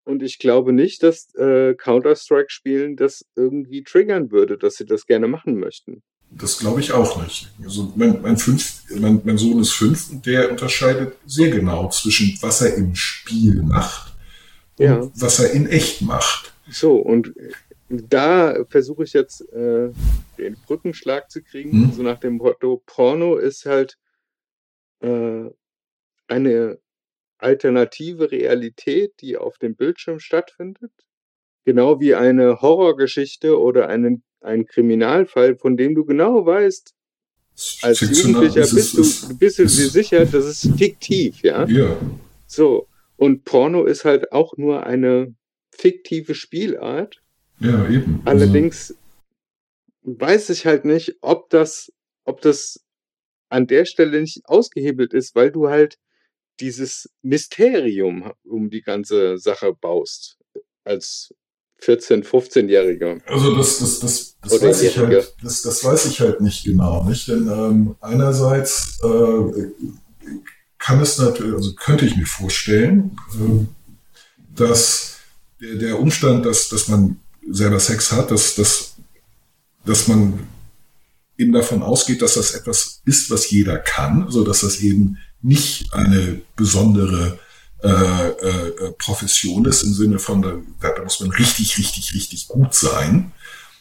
[SPEAKER 3] Und ich glaube nicht, dass äh, Counter-Strike-Spielen das irgendwie triggern würde, dass sie das gerne machen möchten.
[SPEAKER 2] Das glaube ich auch nicht. Also mein, mein, fünf, mein, mein Sohn ist fünf und der unterscheidet sehr genau zwischen, was er im Spiel macht ja. was er in echt macht.
[SPEAKER 3] So, und da versuche ich jetzt äh, den Brückenschlag zu kriegen, hm? so nach dem Motto, Porno ist halt äh, eine alternative Realität, die auf dem Bildschirm stattfindet. Genau wie eine Horrorgeschichte oder einen, ein Kriminalfall, von dem du genau weißt, als Jugendlicher bist du, bist du dir sicher, das ist fiktiv, ja?
[SPEAKER 2] Ja.
[SPEAKER 3] So, und Porno ist halt auch nur eine fiktive Spielart.
[SPEAKER 2] Ja, eben.
[SPEAKER 3] Also Allerdings weiß ich halt nicht, ob das, ob das an der Stelle nicht ausgehebelt ist, weil du halt dieses Mysterium um die ganze Sache baust. Als 14-, 15-Jähriger.
[SPEAKER 2] Also das, das, das, das weiß ich halt, das, das weiß ich halt nicht genau, nicht? Denn ähm, einerseits äh, kann es natürlich, also könnte ich mir vorstellen, ähm, dass der, der Umstand, dass, dass man selber Sex hat, dass, dass, dass man eben davon ausgeht, dass das etwas ist, was jeder kann, also dass das eben nicht eine besondere äh, äh, Profession ist im Sinne von, da, da muss man richtig, richtig, richtig gut sein,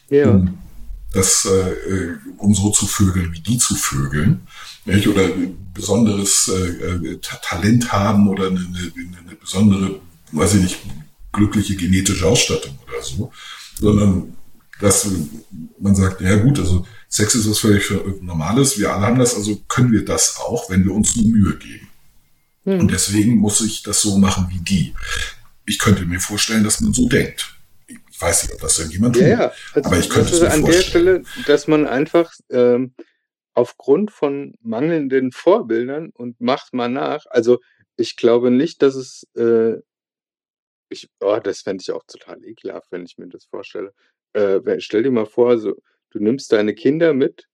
[SPEAKER 3] ja. um,
[SPEAKER 2] das, äh, um so zu vögeln wie die zu vögeln nicht? oder besonderes äh, äh Talent haben oder eine, eine, eine besondere, weiß ich nicht, glückliche genetische Ausstattung oder so, sondern dass man sagt, ja gut, also Sex ist was völlig Normales, wir alle haben das, also können wir das auch, wenn wir uns nur Mühe geben. Hm. Und deswegen muss ich das so machen wie die. Ich könnte mir vorstellen, dass man so denkt. Ich weiß nicht, ob das irgendjemand
[SPEAKER 3] ja, tut, ja. Also aber ich könnte es mir an vorstellen. der Stelle, dass man einfach ähm, aufgrund von mangelnden Vorbildern und macht mal nach. Also ich glaube nicht, dass es, äh, ich, oh, das fände ich auch total ekelhaft, wenn ich mir das vorstelle. Äh, stell dir mal vor, so, du nimmst deine Kinder mit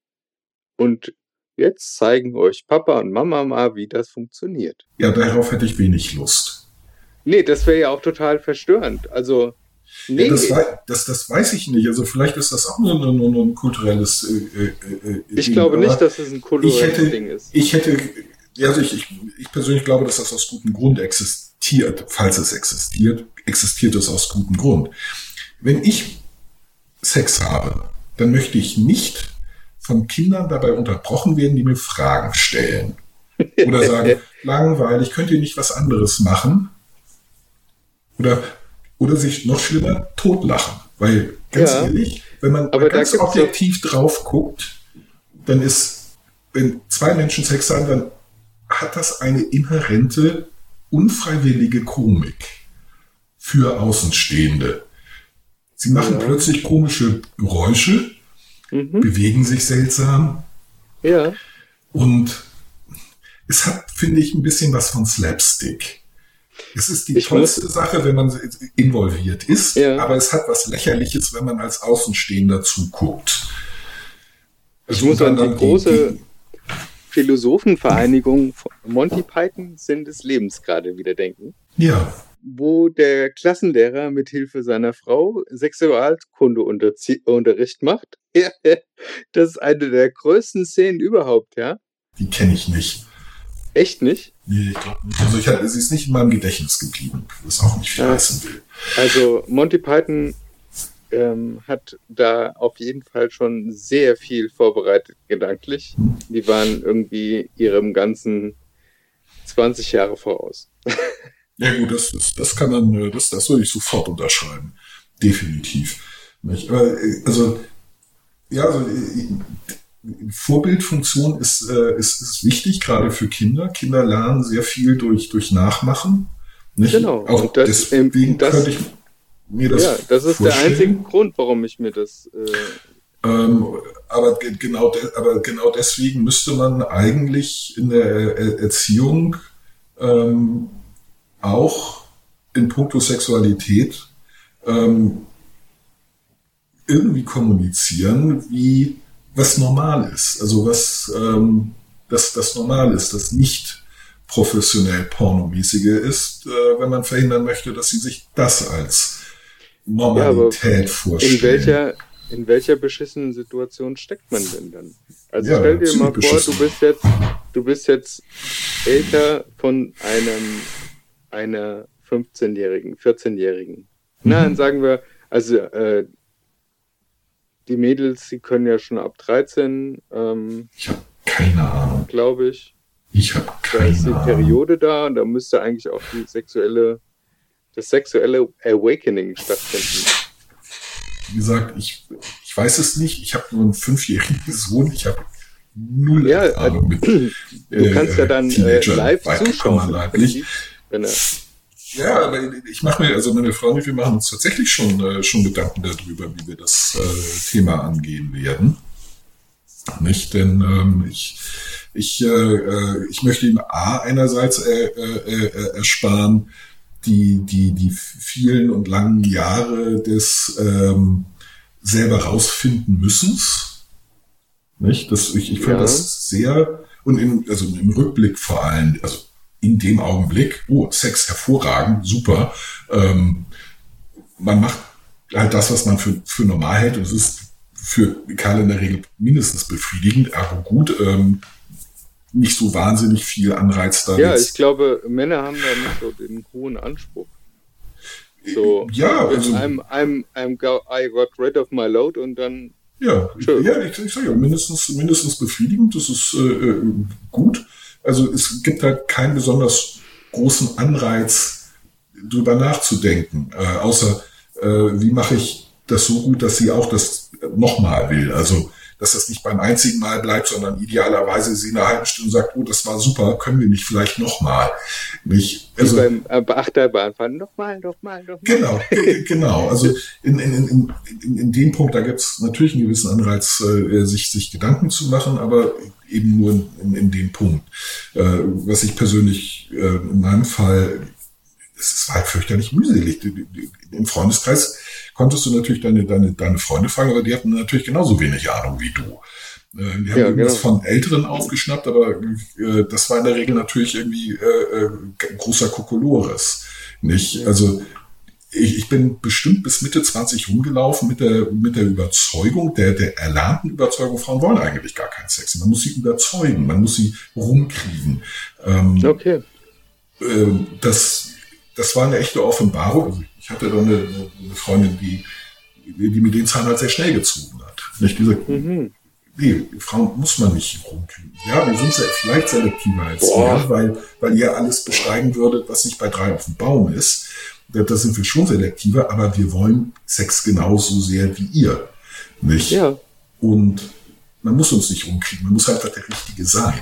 [SPEAKER 3] und jetzt zeigen euch Papa und Mama mal, wie das funktioniert.
[SPEAKER 2] Ja, darauf hätte ich wenig Lust.
[SPEAKER 3] Nee, das wäre ja auch total verstörend. Also
[SPEAKER 2] Nee. Ja, das, das, das, weiß ich nicht. Also vielleicht ist das auch nur, nur, nur ein kulturelles äh,
[SPEAKER 3] äh, äh Ich Ding. glaube nicht, dass es ein kulturelles
[SPEAKER 2] hätte,
[SPEAKER 3] Ding ist.
[SPEAKER 2] Ich hätte, also ich, ich, ich, persönlich glaube, dass das aus gutem Grund exist, existiert, falls es existiert, existiert es aus gutem Grund. Wenn ich Sex habe, dann möchte ich nicht von Kindern dabei unterbrochen werden, die mir Fragen stellen. Oder sagen, langweilig, könnt ihr nicht was anderes machen? Oder, oder sich noch schlimmer totlachen. Weil, ganz ja, ehrlich, wenn man ganz objektiv drauf guckt, dann ist, wenn zwei Menschen Sex haben, dann hat das eine inhärente, unfreiwillige Komik für Außenstehende. Sie machen ja. plötzlich komische Geräusche, mhm. bewegen sich seltsam.
[SPEAKER 3] Ja.
[SPEAKER 2] Und es hat, finde ich, ein bisschen was von Slapstick. Es ist die ich tollste muss, Sache, wenn man involviert ist, ja. aber es hat was Lächerliches, wenn man als Außenstehender zuguckt.
[SPEAKER 3] Ich muss an die große Philosophenvereinigung Monty Python Sinn des Lebens gerade wieder denken.
[SPEAKER 2] Ja.
[SPEAKER 3] Wo der Klassenlehrer mit Hilfe seiner Frau Sexualkundeunterricht macht. das ist eine der größten Szenen überhaupt, ja?
[SPEAKER 2] Die kenne ich nicht.
[SPEAKER 3] Echt nicht?
[SPEAKER 2] Nee, ich glaube nicht. Also ich hab, sie ist nicht in meinem Gedächtnis geblieben, was auch nicht viel ja. heißen will.
[SPEAKER 3] Also Monty Python ähm, hat da auf jeden Fall schon sehr viel vorbereitet gedanklich. Hm. Die waren irgendwie ihrem ganzen 20 Jahre voraus.
[SPEAKER 2] ja gut, das, das, das kann dann, äh, das, das würde ich sofort unterschreiben. Definitiv. Nicht? Aber, äh, also, ja, also, äh, Vorbildfunktion ist, äh, ist, ist wichtig, gerade für Kinder. Kinder lernen sehr viel durch, durch Nachmachen. Nicht?
[SPEAKER 3] Genau.
[SPEAKER 2] Auch das, deswegen das, könnte ich mir das
[SPEAKER 3] Ja, das ist vorstellen. der einzige Grund, warum ich mir das...
[SPEAKER 2] Äh, ähm, aber, genau aber genau deswegen müsste man eigentlich in der Erziehung ähm, auch in puncto Sexualität ähm, irgendwie kommunizieren, wie was normal ist. Also was ähm, das, das normal ist, das nicht professionell pornomäßige ist, äh, wenn man verhindern möchte, dass sie sich das als Normalität ja, vorstellen.
[SPEAKER 3] In welcher, in welcher beschissenen Situation steckt man denn dann? Also ja, stell dir mal vor, du bist jetzt, du bist jetzt älter von einem, einer 15-Jährigen, 14-Jährigen. Mhm. Nein, sagen wir, also äh, die Mädels, die können ja schon ab 13. Ähm,
[SPEAKER 2] ich habe keine Ahnung.
[SPEAKER 3] Glaube ich.
[SPEAKER 2] Ich habe keine Ahnung. Da ist die
[SPEAKER 3] Periode da und da müsste eigentlich auch die sexuelle, das sexuelle Awakening stattfinden.
[SPEAKER 2] Wie gesagt, ich, ich weiß es nicht. Ich habe nur einen fünfjährigen Sohn. Ich habe null ja, Erfahrung mit.
[SPEAKER 3] Du äh, kannst ja dann äh, live zuschauen. Wenn er
[SPEAKER 2] ja, aber ich mache mir, also meine Frau und ich, wir machen uns tatsächlich schon, äh, schon Gedanken darüber, wie wir das äh, Thema angehen werden. Nicht? Denn ähm, ich, ich, äh, äh ich möchte ihm A einerseits äh, äh, äh, ersparen, die, die, die vielen und langen Jahre des ähm, selber rausfinden müssens. Nicht? Das, ich ich fand ja. das sehr, und in, also im Rückblick vor allem, also in dem Augenblick, oh, Sex hervorragend, super. Ähm, man macht halt das, was man für, für normal hält und es ist für Kerle in der Regel mindestens befriedigend, ergo gut. Ähm, nicht so wahnsinnig viel Anreiz
[SPEAKER 3] da. Ja, ich glaube, Männer haben da nicht so den hohen Anspruch. So,
[SPEAKER 2] ja, also,
[SPEAKER 3] I'm, I'm, I'm go, I got rid of my load und dann.
[SPEAKER 2] Ja, ja ich, ich sage ja, mindestens, mindestens befriedigend, das ist äh, äh gut. Also es gibt halt keinen besonders großen Anreiz, drüber nachzudenken, äh, außer äh, wie mache ich das so gut, dass sie auch das nochmal will. Also dass das nicht beim einzigen Mal bleibt, sondern idealerweise sie in einer halben Stunde sagt, oh, das war super, können wir nicht vielleicht nochmal. Nicht,
[SPEAKER 3] also, Wie beim äh, Achterbahnfahren, nochmal, nochmal, nochmal.
[SPEAKER 2] Genau, genau. Also in, in, in, in, in dem Punkt, da gibt es natürlich einen gewissen Anreiz, äh, sich, sich Gedanken zu machen, aber eben nur in, in, dem Punkt. Äh, was ich persönlich äh, in meinem Fall, es ist halt fürchterlich mühselig. Im Freundeskreis konntest du natürlich deine, deine, deine Freunde fragen, aber die hatten natürlich genauso wenig Ahnung wie du. Äh, die haben ja, irgendwas genau. von Älteren aufgeschnappt, aber äh, das war in der Regel natürlich irgendwie äh, äh, großer Kokolores. Nicht? Also ich, ich bin bestimmt bis Mitte 20 rumgelaufen mit der, mit der Überzeugung, der, der erlernten Überzeugung, Frauen wollen eigentlich gar keinen Sex. Man muss sie überzeugen, man muss sie rumkriegen.
[SPEAKER 3] Ähm, okay.
[SPEAKER 2] Äh, das das war eine echte Offenbarung. Also ich hatte dann eine, eine Freundin, die, die mir den Zahn halt sehr schnell gezogen hat. Nicht gesagt, mhm. nee, Frauen muss man nicht rumkriegen. Ja, wir sind vielleicht selektiver als Boah. ihr, weil, weil ihr alles beschreiben würdet, was nicht bei drei auf dem Baum ist. Da sind wir schon selektiver, aber wir wollen Sex genauso sehr wie ihr. Nicht?
[SPEAKER 3] Ja.
[SPEAKER 2] Und man muss uns nicht rumkriegen, man muss einfach der Richtige sein.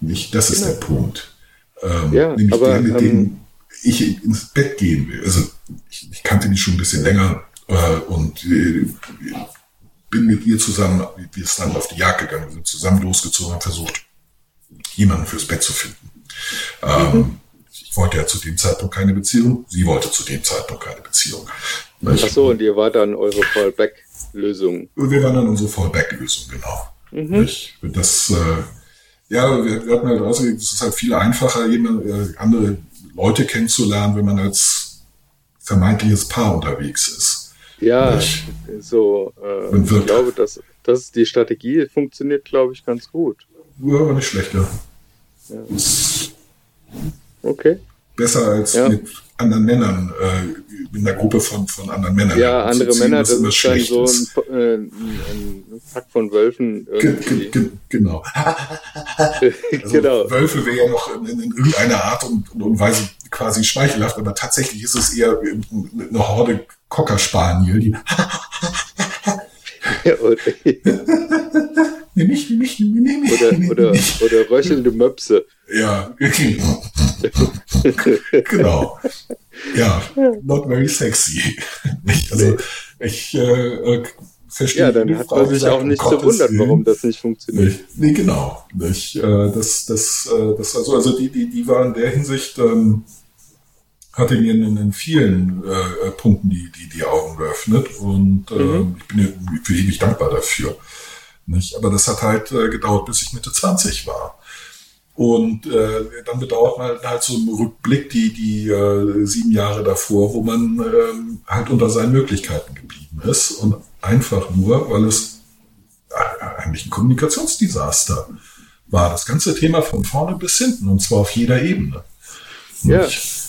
[SPEAKER 2] Nicht? Das ist genau. der Punkt. Ähm,
[SPEAKER 3] ja, nämlich aber, der, mit
[SPEAKER 2] dem ähm, ich ins Bett gehen will. Also ich, ich kannte die schon ein bisschen länger äh, und äh, bin mit ihr zusammen, wir sind dann auf die Jagd gegangen, wir sind zusammen losgezogen und versucht, jemanden fürs Bett zu finden. Ähm, mhm. Ich wollte ja zu dem Zeitpunkt keine Beziehung, sie wollte zu dem Zeitpunkt keine Beziehung.
[SPEAKER 3] Ach so, und ihr war dann eure Fallback-Lösung.
[SPEAKER 2] Wir waren dann unsere Fallback-Lösung, genau. Mhm. Ich, das, äh, ja, wir, wir hatten halt rausgekriegt, es ist halt viel einfacher, jemand, äh, andere Leute kennenzulernen, wenn man als vermeintliches Paar unterwegs ist.
[SPEAKER 3] Ja, Nicht? so, äh, ich glaube, dass, dass die Strategie funktioniert, glaube ich, ganz gut.
[SPEAKER 2] Ja, aber nicht schlechter.
[SPEAKER 3] Ja. Okay.
[SPEAKER 2] Besser als ja. mit anderen Männern, äh, in der Gruppe von, von anderen Männern.
[SPEAKER 3] Ja, andere ziehen, Männer, das ist dann so ein, äh, ein, Pack von Wölfen.
[SPEAKER 2] Ge ge genau. also genau. Wölfe wäre ja noch in, in, irgendeiner Art und, und, Weise quasi schmeichelhaft, aber tatsächlich ist es eher eine Horde Cockerspaniel, die nee, nicht, nicht, nee, nee,
[SPEAKER 3] oder, oder, oder röchelnde Möpse.
[SPEAKER 2] Ja, genau. Ja, not very sexy. Also ich äh, verstehe.
[SPEAKER 3] Ja, dann hat man sich auch nicht zu wundern, warum das nicht funktioniert.
[SPEAKER 2] Nee, nee genau. Nicht, äh, das, das, äh, das, also, also die, die, die waren in der Hinsicht, ähm, hatte mir in, in vielen äh, äh, Punkten die, die, die Augen geöffnet und äh, mhm. ich bin ihr ewig dankbar dafür. Nicht? Aber das hat halt äh, gedauert, bis ich Mitte 20 war. Und äh, dann bedauert man halt so im Rückblick die, die äh, sieben Jahre davor, wo man äh, halt unter seinen Möglichkeiten geblieben ist. Und einfach nur, weil es äh, eigentlich ein Kommunikationsdesaster war. Das ganze Thema von vorne bis hinten und zwar auf jeder Ebene.
[SPEAKER 3] Ja,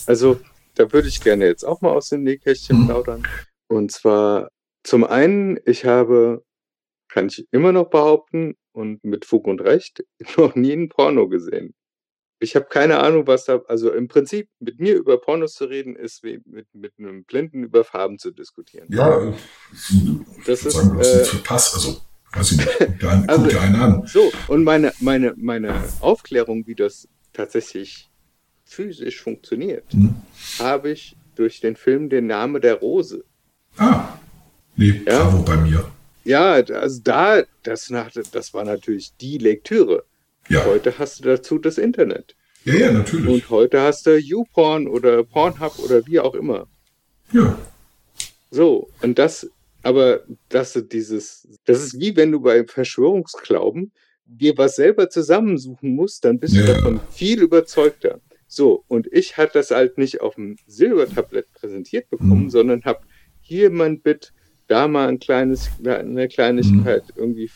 [SPEAKER 3] also da würde ich gerne jetzt auch mal aus dem Nähkästchen mhm. plaudern. Und zwar zum einen, ich habe, kann ich immer noch behaupten, und mit Fug und Recht noch nie ein Porno gesehen. Ich habe keine Ahnung, was da, also im Prinzip mit mir über Pornos zu reden, ist wie mit, mit einem Blinden über Farben zu diskutieren.
[SPEAKER 2] Ja, das ist. Sagen, was äh, für Pass, also, weiß ich nicht, guck dir einen, also, guck dir einen an.
[SPEAKER 3] So, und meine, meine, meine Aufklärung, wie das tatsächlich physisch funktioniert, hm. habe ich durch den Film Der Name der Rose.
[SPEAKER 2] Ah, nee, ja? bravo bei mir.
[SPEAKER 3] Ja, also da, das, nach, das war natürlich die Lektüre. Ja. Heute hast du dazu das Internet.
[SPEAKER 2] Ja, ja, natürlich.
[SPEAKER 3] Und heute hast du YouPorn oder Pornhub oder wie auch immer.
[SPEAKER 2] Ja.
[SPEAKER 3] So, und das, aber dass du dieses, das ist wie wenn du bei Verschwörungsglauben dir was selber zusammensuchen musst, dann bist ja. du davon viel überzeugter. So, und ich hatte das halt nicht auf dem Silbertablett präsentiert bekommen, mhm. sondern habe hier mein Bit, da mal ein kleines, eine Kleinigkeit mhm. irgendwie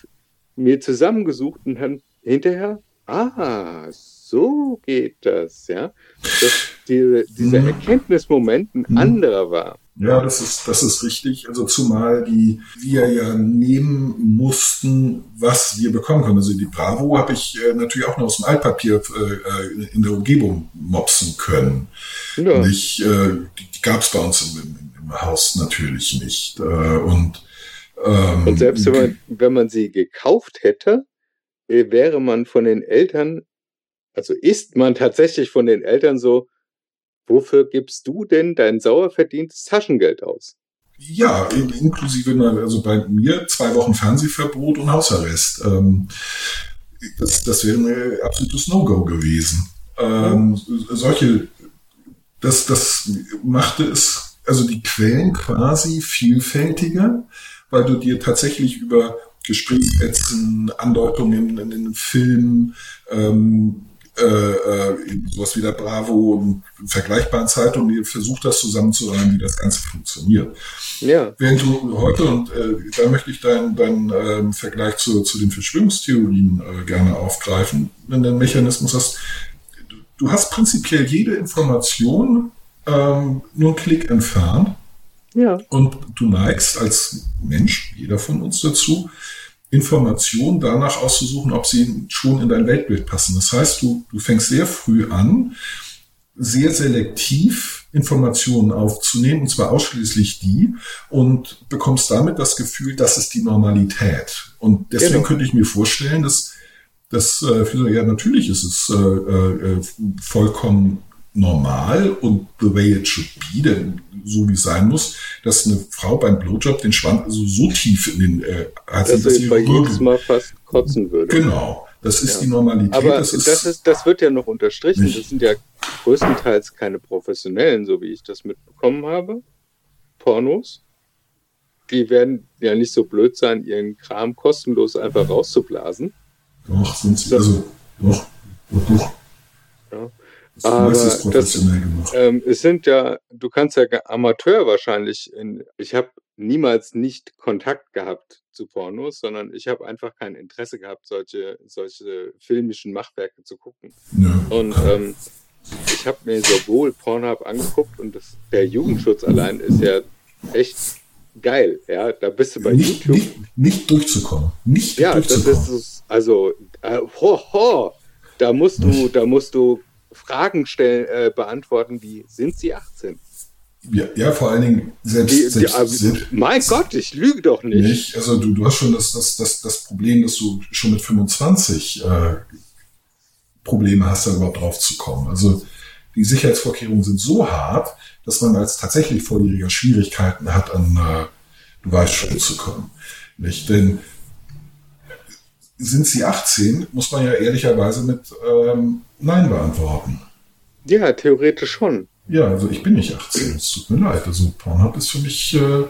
[SPEAKER 3] mir zusammengesucht und dann hinterher, ah, so geht das, ja. Dass diese, dieser mhm. Erkenntnismoment ein mhm. anderer war.
[SPEAKER 2] Ja, das ist, das ist richtig. Also zumal die wir ja nehmen mussten, was wir bekommen können. Also die Bravo habe ich äh, natürlich auch nur aus dem Altpapier äh, in der Umgebung mopsen können. Ja. Nicht, äh, die, die gab es bei uns im, Haus natürlich nicht. Äh, und,
[SPEAKER 3] ähm, und selbst wenn man, wenn man sie gekauft hätte, äh, wäre man von den Eltern, also ist man tatsächlich von den Eltern so, Wofür gibst du denn dein sauer verdientes Taschengeld aus?
[SPEAKER 2] Ja, inklusive, also bei mir zwei Wochen Fernsehverbot und Hausarrest. Ähm, das, das wäre ein absolutes No-Go gewesen. Ähm, solche, das, das machte es, also die Quellen quasi vielfältiger, weil du dir tatsächlich über Gesprächsätzen, Andeutungen in den Filmen, ähm, äh, äh, sowas wie der Bravo und vergleichbaren Zeitungen, die versucht das zusammenzureihen, wie das Ganze funktioniert.
[SPEAKER 3] Ja.
[SPEAKER 2] Während du heute, und äh, da möchte ich deinen dein, ähm, Vergleich zu, zu den Verschwörungstheorien äh, gerne aufgreifen, wenn du einen Mechanismus hast, du, du hast prinzipiell jede Information ähm, nur einen Klick entfernt.
[SPEAKER 3] Ja.
[SPEAKER 2] Und du neigst als Mensch, jeder von uns dazu, Informationen danach auszusuchen, ob sie schon in dein Weltbild passen. Das heißt, du, du fängst sehr früh an, sehr selektiv Informationen aufzunehmen, und zwar ausschließlich die, und bekommst damit das Gefühl, das ist die Normalität. Und deswegen
[SPEAKER 3] Genau.
[SPEAKER 2] könnte ich mir vorstellen, dass das äh, ja natürlich ist es äh, äh, vollkommen normal und the way it should be, denn so wie es sein muss, dass eine Frau beim Blowjob den Schwanz also so tief in den äh, hat,
[SPEAKER 3] Dass
[SPEAKER 2] dass
[SPEAKER 3] ich bei jedes Mal fast kotzen würde.
[SPEAKER 2] Genau, das ist
[SPEAKER 3] Ja.
[SPEAKER 2] die Normalität.
[SPEAKER 3] Aber
[SPEAKER 2] das
[SPEAKER 3] das,
[SPEAKER 2] ist,
[SPEAKER 3] ist, das wird ja noch unterstrichen.
[SPEAKER 2] Nicht.
[SPEAKER 3] Das sind ja größtenteils keine Professionellen, so wie ich das mitbekommen habe. Pornos. Die werden ja nicht so blöd sein, ihren Kram kostenlos einfach rauszublasen.
[SPEAKER 2] doch, sind sie, also, doch, doch, doch.
[SPEAKER 3] Ja.
[SPEAKER 2] Das
[SPEAKER 3] Aber
[SPEAKER 2] ist
[SPEAKER 3] das-
[SPEAKER 2] professionell gemacht.
[SPEAKER 3] Ähm, es sind ja, du kannst ja Amateur wahrscheinlich in, ich habe niemals nicht Kontakt gehabt zu Pornos, sondern ich habe einfach kein Interesse gehabt, solche, solche filmischen Machwerke zu gucken.
[SPEAKER 2] Nö.
[SPEAKER 3] Und ähm, ich habe mir sowohl Pornhub angeguckt und das, der Jugendschutz allein ist ja echt geil. Ja, da bist du bei
[SPEAKER 2] nicht,
[SPEAKER 3] YouTube.
[SPEAKER 2] nicht, nicht durchzukommen. Nicht
[SPEAKER 3] ja, das
[SPEAKER 2] durchzukommen.
[SPEAKER 3] ist es. Also, äh, ho, ho, da musst du, da musst du Fragen stellen, äh, beantworten, wie sind sie 18?
[SPEAKER 2] ja, ja, vor allen Dingen selbst,
[SPEAKER 3] Die, die,
[SPEAKER 2] selbst, selbst
[SPEAKER 3] mein Gott, ich lüge doch nicht.
[SPEAKER 2] nicht. Also du, du hast schon das, das, das, das Problem, dass du schon mit 25 äh, Probleme hast, da überhaupt drauf zu kommen. Also die Sicherheitsvorkehrungen sind so hart, dass man als tatsächlich Volljähriger Schwierigkeiten hat, an äh, schon zu kommen. Nicht? Denn sind sie 18, muss man ja ehrlicherweise mit ähm, Nein beantworten.
[SPEAKER 3] Ja, theoretisch schon.
[SPEAKER 2] Ja, also ich bin nicht 18, es tut mir leid. Also Pornhub ist für mich äh,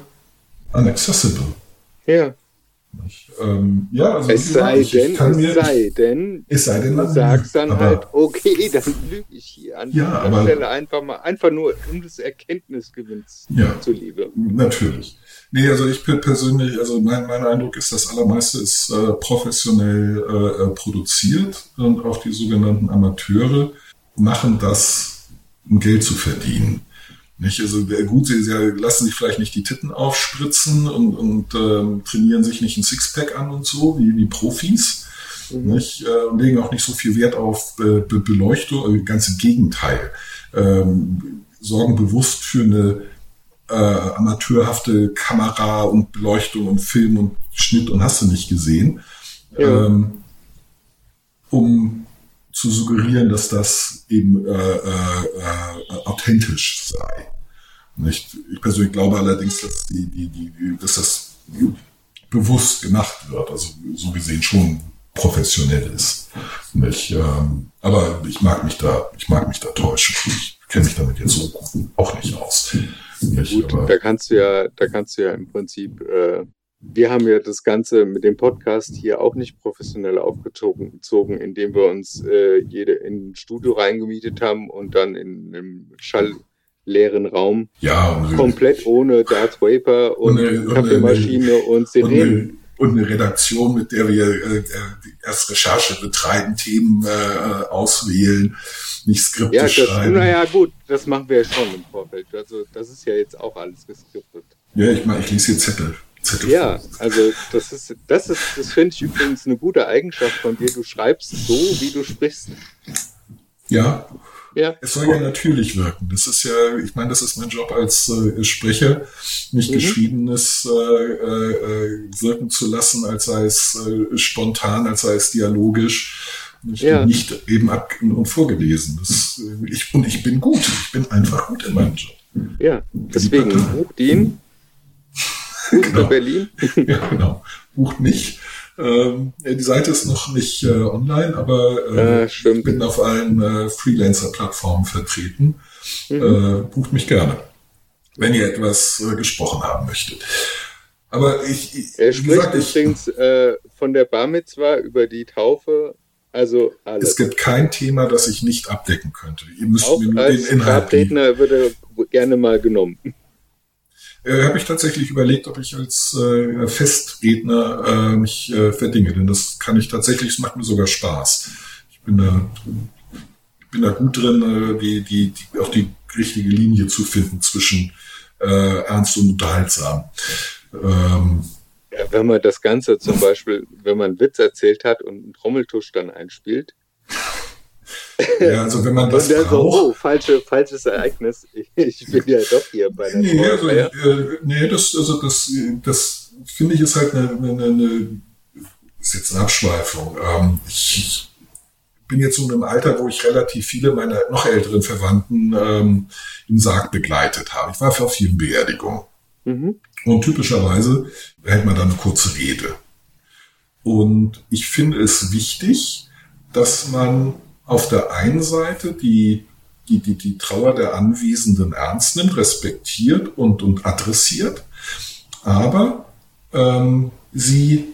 [SPEAKER 2] unaccessible.
[SPEAKER 3] Ja.
[SPEAKER 2] Ähm, ja, also
[SPEAKER 3] Es sei
[SPEAKER 2] ich- ich
[SPEAKER 3] denn,
[SPEAKER 2] kann
[SPEAKER 3] es
[SPEAKER 2] mir,
[SPEAKER 3] sei denn,
[SPEAKER 2] es sei denn,
[SPEAKER 3] du sagst dann
[SPEAKER 2] aber,
[SPEAKER 3] halt, okay, dann lüge ich hier an
[SPEAKER 2] Ja,
[SPEAKER 3] dieser
[SPEAKER 2] aber-
[SPEAKER 3] Stelle einfach mal, einfach nur um des Erkenntnisgewinns
[SPEAKER 2] Ja.
[SPEAKER 3] zuliebe.
[SPEAKER 2] Natürlich. Nee, also ich bin persönlich, also mein, mein Eindruck ist, das allermeiste ist äh, professionell äh, äh, produziert und auch die sogenannten Amateure machen das, um Geld zu verdienen. Nicht? Also gut, sie, lassen sich vielleicht nicht die Titten aufspritzen und, und ähm, trainieren sich nicht ein Sixpack an und so, wie, wie Profis. Nicht? Äh, und legen auch nicht so viel Wert auf äh, Be Beleuchtung, äh, ganz im Gegenteil. Ähm, sorgen bewusst für eine äh, amateurhafte Kamera und Beleuchtung und Film und Schnitt und hast du nicht gesehen,
[SPEAKER 3] Ja.
[SPEAKER 2] ähm, um zu suggerieren, dass das eben äh, äh, äh, authentisch sei. Nicht? Ich persönlich glaube allerdings, dass, die, die, die, die- dass das bewusst gemacht wird, also so gesehen schon professionell ist. Nicht? Ähm, aber ich mag mich da, ich mag mich da täuschen. Ich kenne mich damit jetzt so auch nicht aus. Nicht?
[SPEAKER 3] Gut,
[SPEAKER 2] aber,
[SPEAKER 3] da kannst du ja, da kannst du ja im Prinzip, äh, wir haben ja das Ganze mit dem Podcast hier auch nicht professionell aufgezogen, gezogen, indem wir uns äh, jede in ein Studio reingemietet haben und dann in einem schallleeren Raum
[SPEAKER 2] ja,
[SPEAKER 3] komplett ohne Darth Vader und,
[SPEAKER 2] Und
[SPEAKER 3] Kaffeemaschine und
[SPEAKER 2] und,
[SPEAKER 3] Sirenen.
[SPEAKER 2] und eine Redaktion, mit der wir äh, äh, erst Recherche betreiben, Themen äh, auswählen, nicht Skripte
[SPEAKER 3] Ja, das,
[SPEAKER 2] schreiben.
[SPEAKER 3] naja, gut, das machen wir ja schon im Vorfeld. Also, das ist ja jetzt auch alles geskriptet.
[SPEAKER 2] Ja, ich meine, ich lese hier Zettel.
[SPEAKER 3] Ja, also das ist, das ist, das finde ich übrigens eine gute Eigenschaft von dir. Du schreibst so, wie du sprichst.
[SPEAKER 2] ja,
[SPEAKER 3] Ja,
[SPEAKER 2] es soll ja natürlich wirken. Das ist ja, ich meine, das ist mein Job als äh, Sprecher, nicht
[SPEAKER 3] Mhm.
[SPEAKER 2] Geschriebenes äh, äh, äh, wirken zu lassen, als sei es äh, spontan, als sei es dialogisch. Nicht,
[SPEAKER 3] Ja.
[SPEAKER 2] und nicht eben ab und vorgelesen. Das, äh, ich, und ich bin gut. Ich bin einfach gut in meinem Job.
[SPEAKER 3] ja. Deswegen bucht ihn.
[SPEAKER 2] Genau.
[SPEAKER 3] für Berlin.
[SPEAKER 2] Ja, genau. Bucht mich. Ähm, die Seite ist noch nicht äh, online, aber äh,
[SPEAKER 3] Ja, stimmt.
[SPEAKER 2] ich bin auf allen äh, Freelancer-Plattformen vertreten.
[SPEAKER 3] Mhm.
[SPEAKER 2] Äh, bucht mich gerne, wenn ihr etwas äh, gesprochen haben möchtet. Aber ich, ich
[SPEAKER 3] Er spricht
[SPEAKER 2] gesagt, ich,
[SPEAKER 3] übrigens äh, von der Bar Mitzwa über die Taufe. Also
[SPEAKER 2] es
[SPEAKER 3] alles.
[SPEAKER 2] gibt kein Thema, das ich nicht abdecken könnte. Ihr müsst
[SPEAKER 3] Auch
[SPEAKER 2] mir nur
[SPEAKER 3] als
[SPEAKER 2] den Inhalt geben.
[SPEAKER 3] Grabredner wird er gerne mal genommen.
[SPEAKER 2] Äh, habe ich tatsächlich überlegt, ob ich als äh, Festredner äh, mich äh, verdinge, denn das kann ich tatsächlich, es macht mir sogar Spaß. Ich bin da, bin da gut drin, äh, die, die, die, auch die richtige Linie zu finden zwischen äh, ernst und unterhaltsam. Ähm,
[SPEAKER 3] ja, wenn man das Ganze zum Beispiel, wenn man einen Witz erzählt hat und einen Trommeltusch dann einspielt.
[SPEAKER 2] Ja, also wenn man das braucht.
[SPEAKER 3] So, oh, falsche, falsches Ereignis. Ich, bin ja doch hier bei der
[SPEAKER 2] Nee, also, äh, nee das, also das, das finde ich ist halt eine, eine, eine ist jetzt eine Abschweifung. Ähm, ich, bin jetzt so in einem Alter, wo ich relativ viele meiner noch älteren Verwandten ähm, im Sarg begleitet habe. Ich war für vielen Beerdigungen.
[SPEAKER 3] Mhm.
[SPEAKER 2] Und typischerweise hält man dann eine kurze Rede. Und ich finde es wichtig, dass man auf der einen Seite die, die, die, die Trauer der Anwesenden ernst nimmt, respektiert und, und adressiert, aber ähm, sie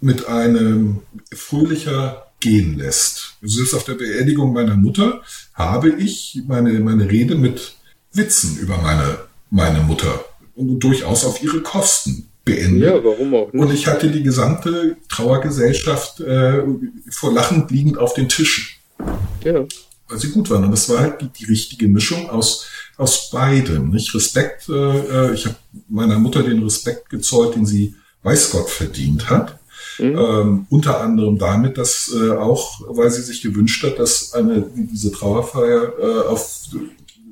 [SPEAKER 2] mit einem fröhlicher gehen lässt. Also selbst auf der Beerdigung meiner Mutter habe ich meine, meine Rede mit Witzen über meine, meine Mutter und durchaus auf ihre Kosten beendet.
[SPEAKER 3] Ja, warum auch nicht?
[SPEAKER 2] Und ich hatte die gesamte Trauergesellschaft äh, vor Lachen liegend auf den Tischen,
[SPEAKER 3] Ja.
[SPEAKER 2] weil sie gut waren. Und das war halt die, die richtige Mischung aus, aus beidem. Nicht? Respekt, äh, äh, ich habe meiner Mutter den Respekt gezollt, den sie weiß Gott verdient hat.
[SPEAKER 3] Mhm.
[SPEAKER 2] Ähm, unter anderem damit, dass äh, auch, weil sie sich gewünscht hat, dass eine, diese Trauerfeier äh, auf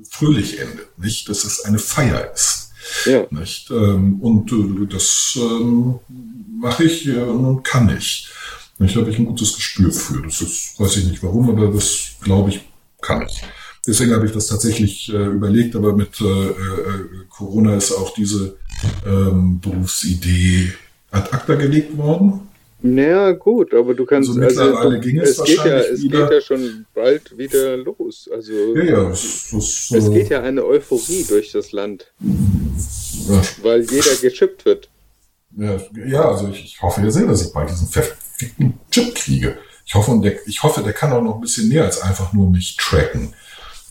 [SPEAKER 2] fröhlich endet, nicht? Dass es eine Feier ist.
[SPEAKER 3] Ja.
[SPEAKER 2] Nicht? Ähm, und äh, das ähm, mache ich äh, und kann ich. Ich habe ich ein gutes Gespür für. Das ist, weiß ich nicht warum, aber das glaube ich, kann ich. Deswegen habe ich das tatsächlich äh, überlegt, aber mit äh, äh, Corona ist auch diese ähm, Berufsidee ad acta gelegt worden.
[SPEAKER 3] Naja, gut, aber du kannst.
[SPEAKER 2] Also mittlerweile ging es
[SPEAKER 3] es geht ja, es
[SPEAKER 2] wieder.
[SPEAKER 3] geht ja schon bald wieder los. Also
[SPEAKER 2] Ja, ja, es, es,
[SPEAKER 3] es
[SPEAKER 2] äh,
[SPEAKER 3] geht ja eine Euphorie durch das Land,
[SPEAKER 2] ja,
[SPEAKER 3] weil jeder gechippt wird.
[SPEAKER 2] Ja, also ich, ich hoffe ja sehr, dass ich bald diesen verfickten Chip kriege. Ich hoffe, und der, ich hoffe, der kann auch noch ein bisschen mehr als einfach nur mich tracken.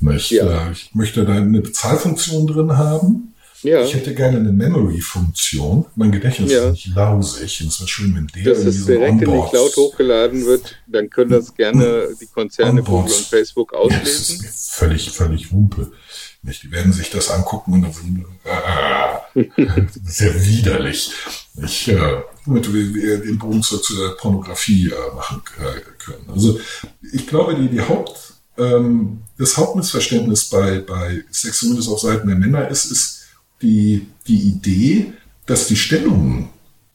[SPEAKER 2] Nicht?
[SPEAKER 3] Ja.
[SPEAKER 2] Äh, Ich möchte da eine Bezahlfunktion drin haben.
[SPEAKER 3] Ja,
[SPEAKER 2] Ich hätte gerne eine Memory-Funktion. Mein Gedächtnis
[SPEAKER 3] Ja.
[SPEAKER 2] ist nicht lausig. Und es wäre schön, wenn der
[SPEAKER 3] dass es direkt in die Cloud hochgeladen wird, dann können das gerne die Konzerne. Google und Facebook
[SPEAKER 2] Ja, das ist
[SPEAKER 3] auslesen.
[SPEAKER 2] mir völlig, völlig Wumpe. Nicht? Die werden sich das angucken und dann sind, äh, sehr widerlich. Ich, äh, wir wir den Bogen zur, zur Pornografie äh, machen äh, können. Also ich glaube, die, die Haupt, ähm, das Hauptmissverständnis bei, bei Sex, zumindest auf Seiten der Männer, ist, ist die, die Idee, dass die Stellungen,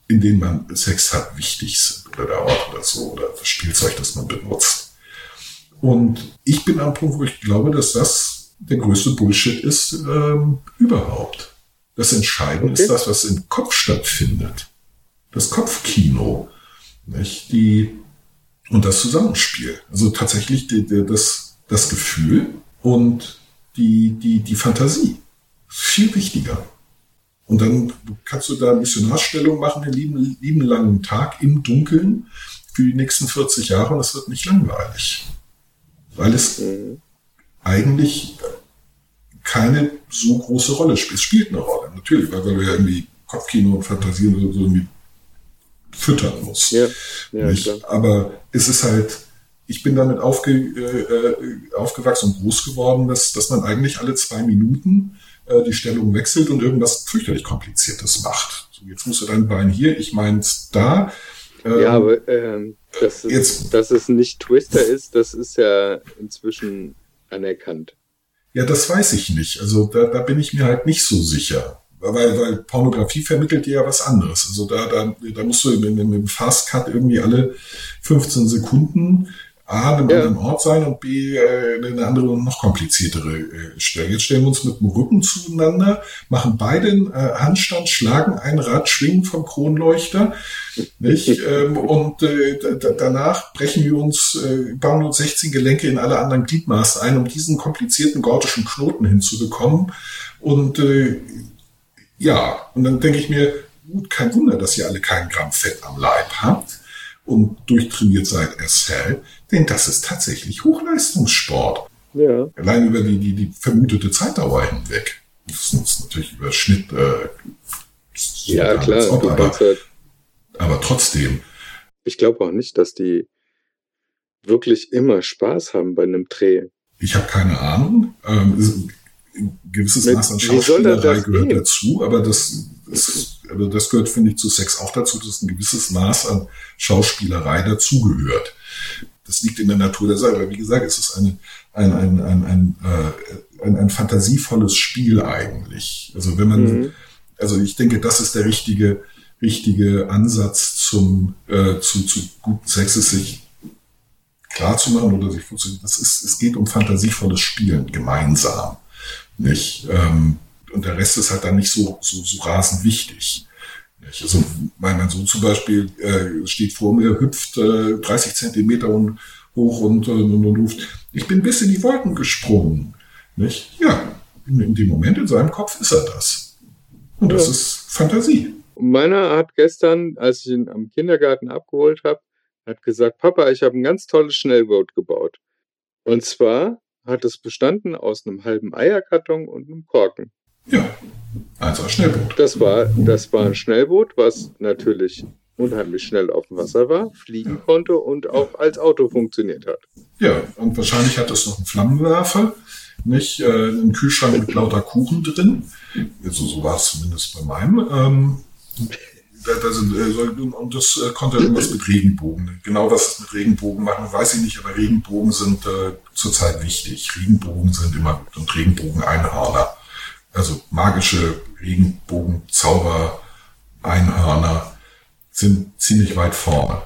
[SPEAKER 2] in denen man Sex hat, wichtig sind. Oder der Ort oder so, oder das Spielzeug, das man benutzt. Und ich bin am Punkt, wo ich glaube, dass das der größte Bullshit ist ähm, überhaupt. Das Entscheidende
[SPEAKER 3] Okay.
[SPEAKER 2] ist das, was im Kopf stattfindet. Das Kopfkino. Nicht? Die, und das Zusammenspiel. Also tatsächlich die, die, das, das Gefühl und die, die, die Fantasie. Viel wichtiger. Und dann kannst du da Missionarstellung machen, den lieben, lieben langen Tag im Dunkeln für die nächsten 40 Jahre und es wird nicht langweilig. Weil es
[SPEAKER 3] Mhm.
[SPEAKER 2] Eigentlich keine so große Rolle spielt. Es spielt eine Rolle, natürlich, weil, weil du ja irgendwie Kopfkino und Fantasien so, so irgendwie füttern musst.
[SPEAKER 3] Ja, ja.
[SPEAKER 2] Aber es ist halt, ich bin damit aufge, äh, äh, aufgewachsen und groß geworden, dass, dass man eigentlich alle zwei Minuten äh, die Stellung wechselt und irgendwas fürchterlich Kompliziertes macht. So, jetzt musst du dein Bein hier, ich meins da. Ähm,
[SPEAKER 3] Ja, aber ähm, dass, es,
[SPEAKER 2] Jetzt-
[SPEAKER 3] dass es nicht Twister ist, das ist ja inzwischen anerkannt.
[SPEAKER 2] Ja, das weiß ich nicht. Also da, da bin ich mir halt nicht so sicher. Weil, weil Pornografie vermittelt dir ja was anderes. Also da, da, da musst du mit, mit dem Fast Cut irgendwie alle 15 Sekunden A, an einem
[SPEAKER 3] Ja.
[SPEAKER 2] anderen Ort sein und B, äh, eine andere und noch kompliziertere äh, Stelle. Jetzt stellen wir uns mit dem Rücken zueinander, machen beide einen äh, Handstand, schlagen ein Rad, schwingen vom Kronleuchter, nicht? ähm, und äh, da- da- danach brechen wir uns, äh, bauen uns 16 Gelenke in alle anderen Gliedmaßen ein, um diesen komplizierten gordischen Knoten hinzubekommen. Und äh, ja, und dann denke ich mir, gut, kein Wunder, dass ihr alle keinen Gramm Fett am Leib habt und durchtrainiert seid as hell, denn das ist tatsächlich Hochleistungssport.
[SPEAKER 3] Ja.
[SPEAKER 2] Allein über die, die, die vermutete Zeitdauer hinweg. Das ist natürlich über Schnitt. Äh,
[SPEAKER 3] Ja, klar. Du
[SPEAKER 2] aber,
[SPEAKER 3] halt,
[SPEAKER 2] aber trotzdem,
[SPEAKER 3] ich glaube auch nicht, dass die wirklich immer Spaß haben bei einem Dreh.
[SPEAKER 2] ich habe keine Ahnung. Ähm, ein gewisses Maß an Schauspielerei gehört gehen? dazu, aber das, das, also das gehört, finde ich, zu Sex auch dazu, dass ein gewisses Maß an Schauspielerei dazugehört. Das liegt in der Natur der Sache. Wie gesagt, es ist eine, ein, ein, ein, ein, äh, ein, ein fantasievolles Spiel eigentlich. Also wenn man, mhm. also ich denke, das ist der richtige, richtige Ansatz zum, äh, zu, zu guten Sex, ist sich klar zu machen oder sich vorzustellen, das ist, es geht um fantasievolles Spielen gemeinsam. Nicht? Ähm, und der Rest ist halt dann nicht so, so, so rasend wichtig. Also mein, mein Sohn zum Beispiel äh, steht vor mir, hüpft äh, 30 Zentimeter und, hoch und, äh, und, und ruft, ich bin bis in die Wolken gesprungen. Nicht? Ja, in, in dem Moment in seinem Kopf ist er das. Und das ja. ist Fantasie.
[SPEAKER 3] Meiner hat gestern, als ich ihn am Kindergarten abgeholt habe, hat gesagt, Papa, ich habe ein ganz tolles Schnellboot gebaut. Und zwar hat es bestanden aus einem halben Eierkarton und einem Korken.
[SPEAKER 2] Ja, also ein Schnellboot.
[SPEAKER 3] Das war, das war ein Schnellboot, was natürlich unheimlich schnell auf dem Wasser war, fliegen konnte und auch als Auto funktioniert hat.
[SPEAKER 2] Ja, und wahrscheinlich hat es noch einen Flammenwerfer, nicht äh, einen Kühlschrank mit lauter Kuchen drin. Also so war es zumindest bei meinem. Ähm, da sind, äh, und das äh, konnte irgendwas mit Regenbogen. Genau was es mit Regenbogen machen, weiß ich nicht, aber Regenbogen sind äh, zurzeit wichtig. Regenbogen sind immer gut und Regenbogen-Einhörner. Also magische Regenbogen-Zauber, Einhörner sind ziemlich weit vorne.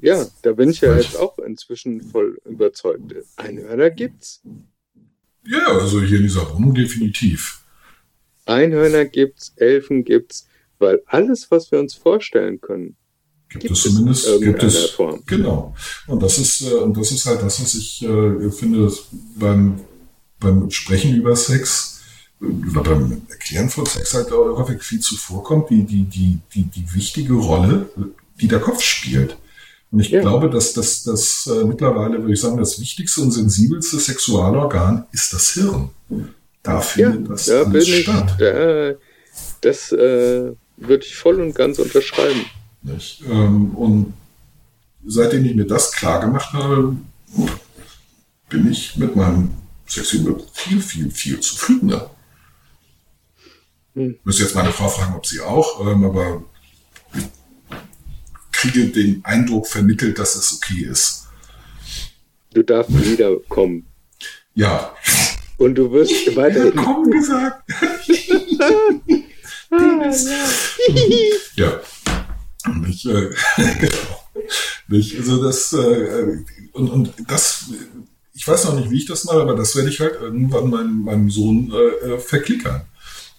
[SPEAKER 3] Ja, da bin ich ja jetzt auch inzwischen voll überzeugt. Einhörner gibt's.
[SPEAKER 2] Ja, also hier in dieser Wohnung definitiv.
[SPEAKER 3] Einhörner gibt's, Elfen gibt's, weil alles, was wir uns vorstellen können,
[SPEAKER 2] gibt, gibt es zumindest in gibt es, Form. Genau. Und das ist äh, und das ist halt das, was ich äh, finde beim beim Sprechen über Sex oder beim Erklären von Sex halt häufig viel zu vorkommt, die die die die die wichtige Rolle, die der Kopf spielt. Und ich ja. glaube, dass das, das äh, mittlerweile, würde ich sagen, das wichtigste und sensibelste Sexualorgan ist das Hirn. Da findet ja, das da alles statt.
[SPEAKER 3] da, das äh, würde ich voll und ganz unterschreiben.
[SPEAKER 2] Ähm, und seitdem ich mir das klar gemacht habe, bin ich mit meinem Sexual viel, viel, viel zufriedener. Hm. Müsste jetzt meine Frau fragen, ob sie auch, ähm, aber ich kriege den Eindruck vermittelt, dass es okay ist.
[SPEAKER 3] Du darfst wiederkommen.
[SPEAKER 2] Ja.
[SPEAKER 3] Und du wirst weiterhin.
[SPEAKER 2] Willkommen gesagt. Ah, ja. Nicht, äh, genau. Nicht, also das, äh, und, und das, ich weiß noch nicht, wie ich das mache, aber das werde ich halt irgendwann meinem, meinem Sohn äh, äh verklickern.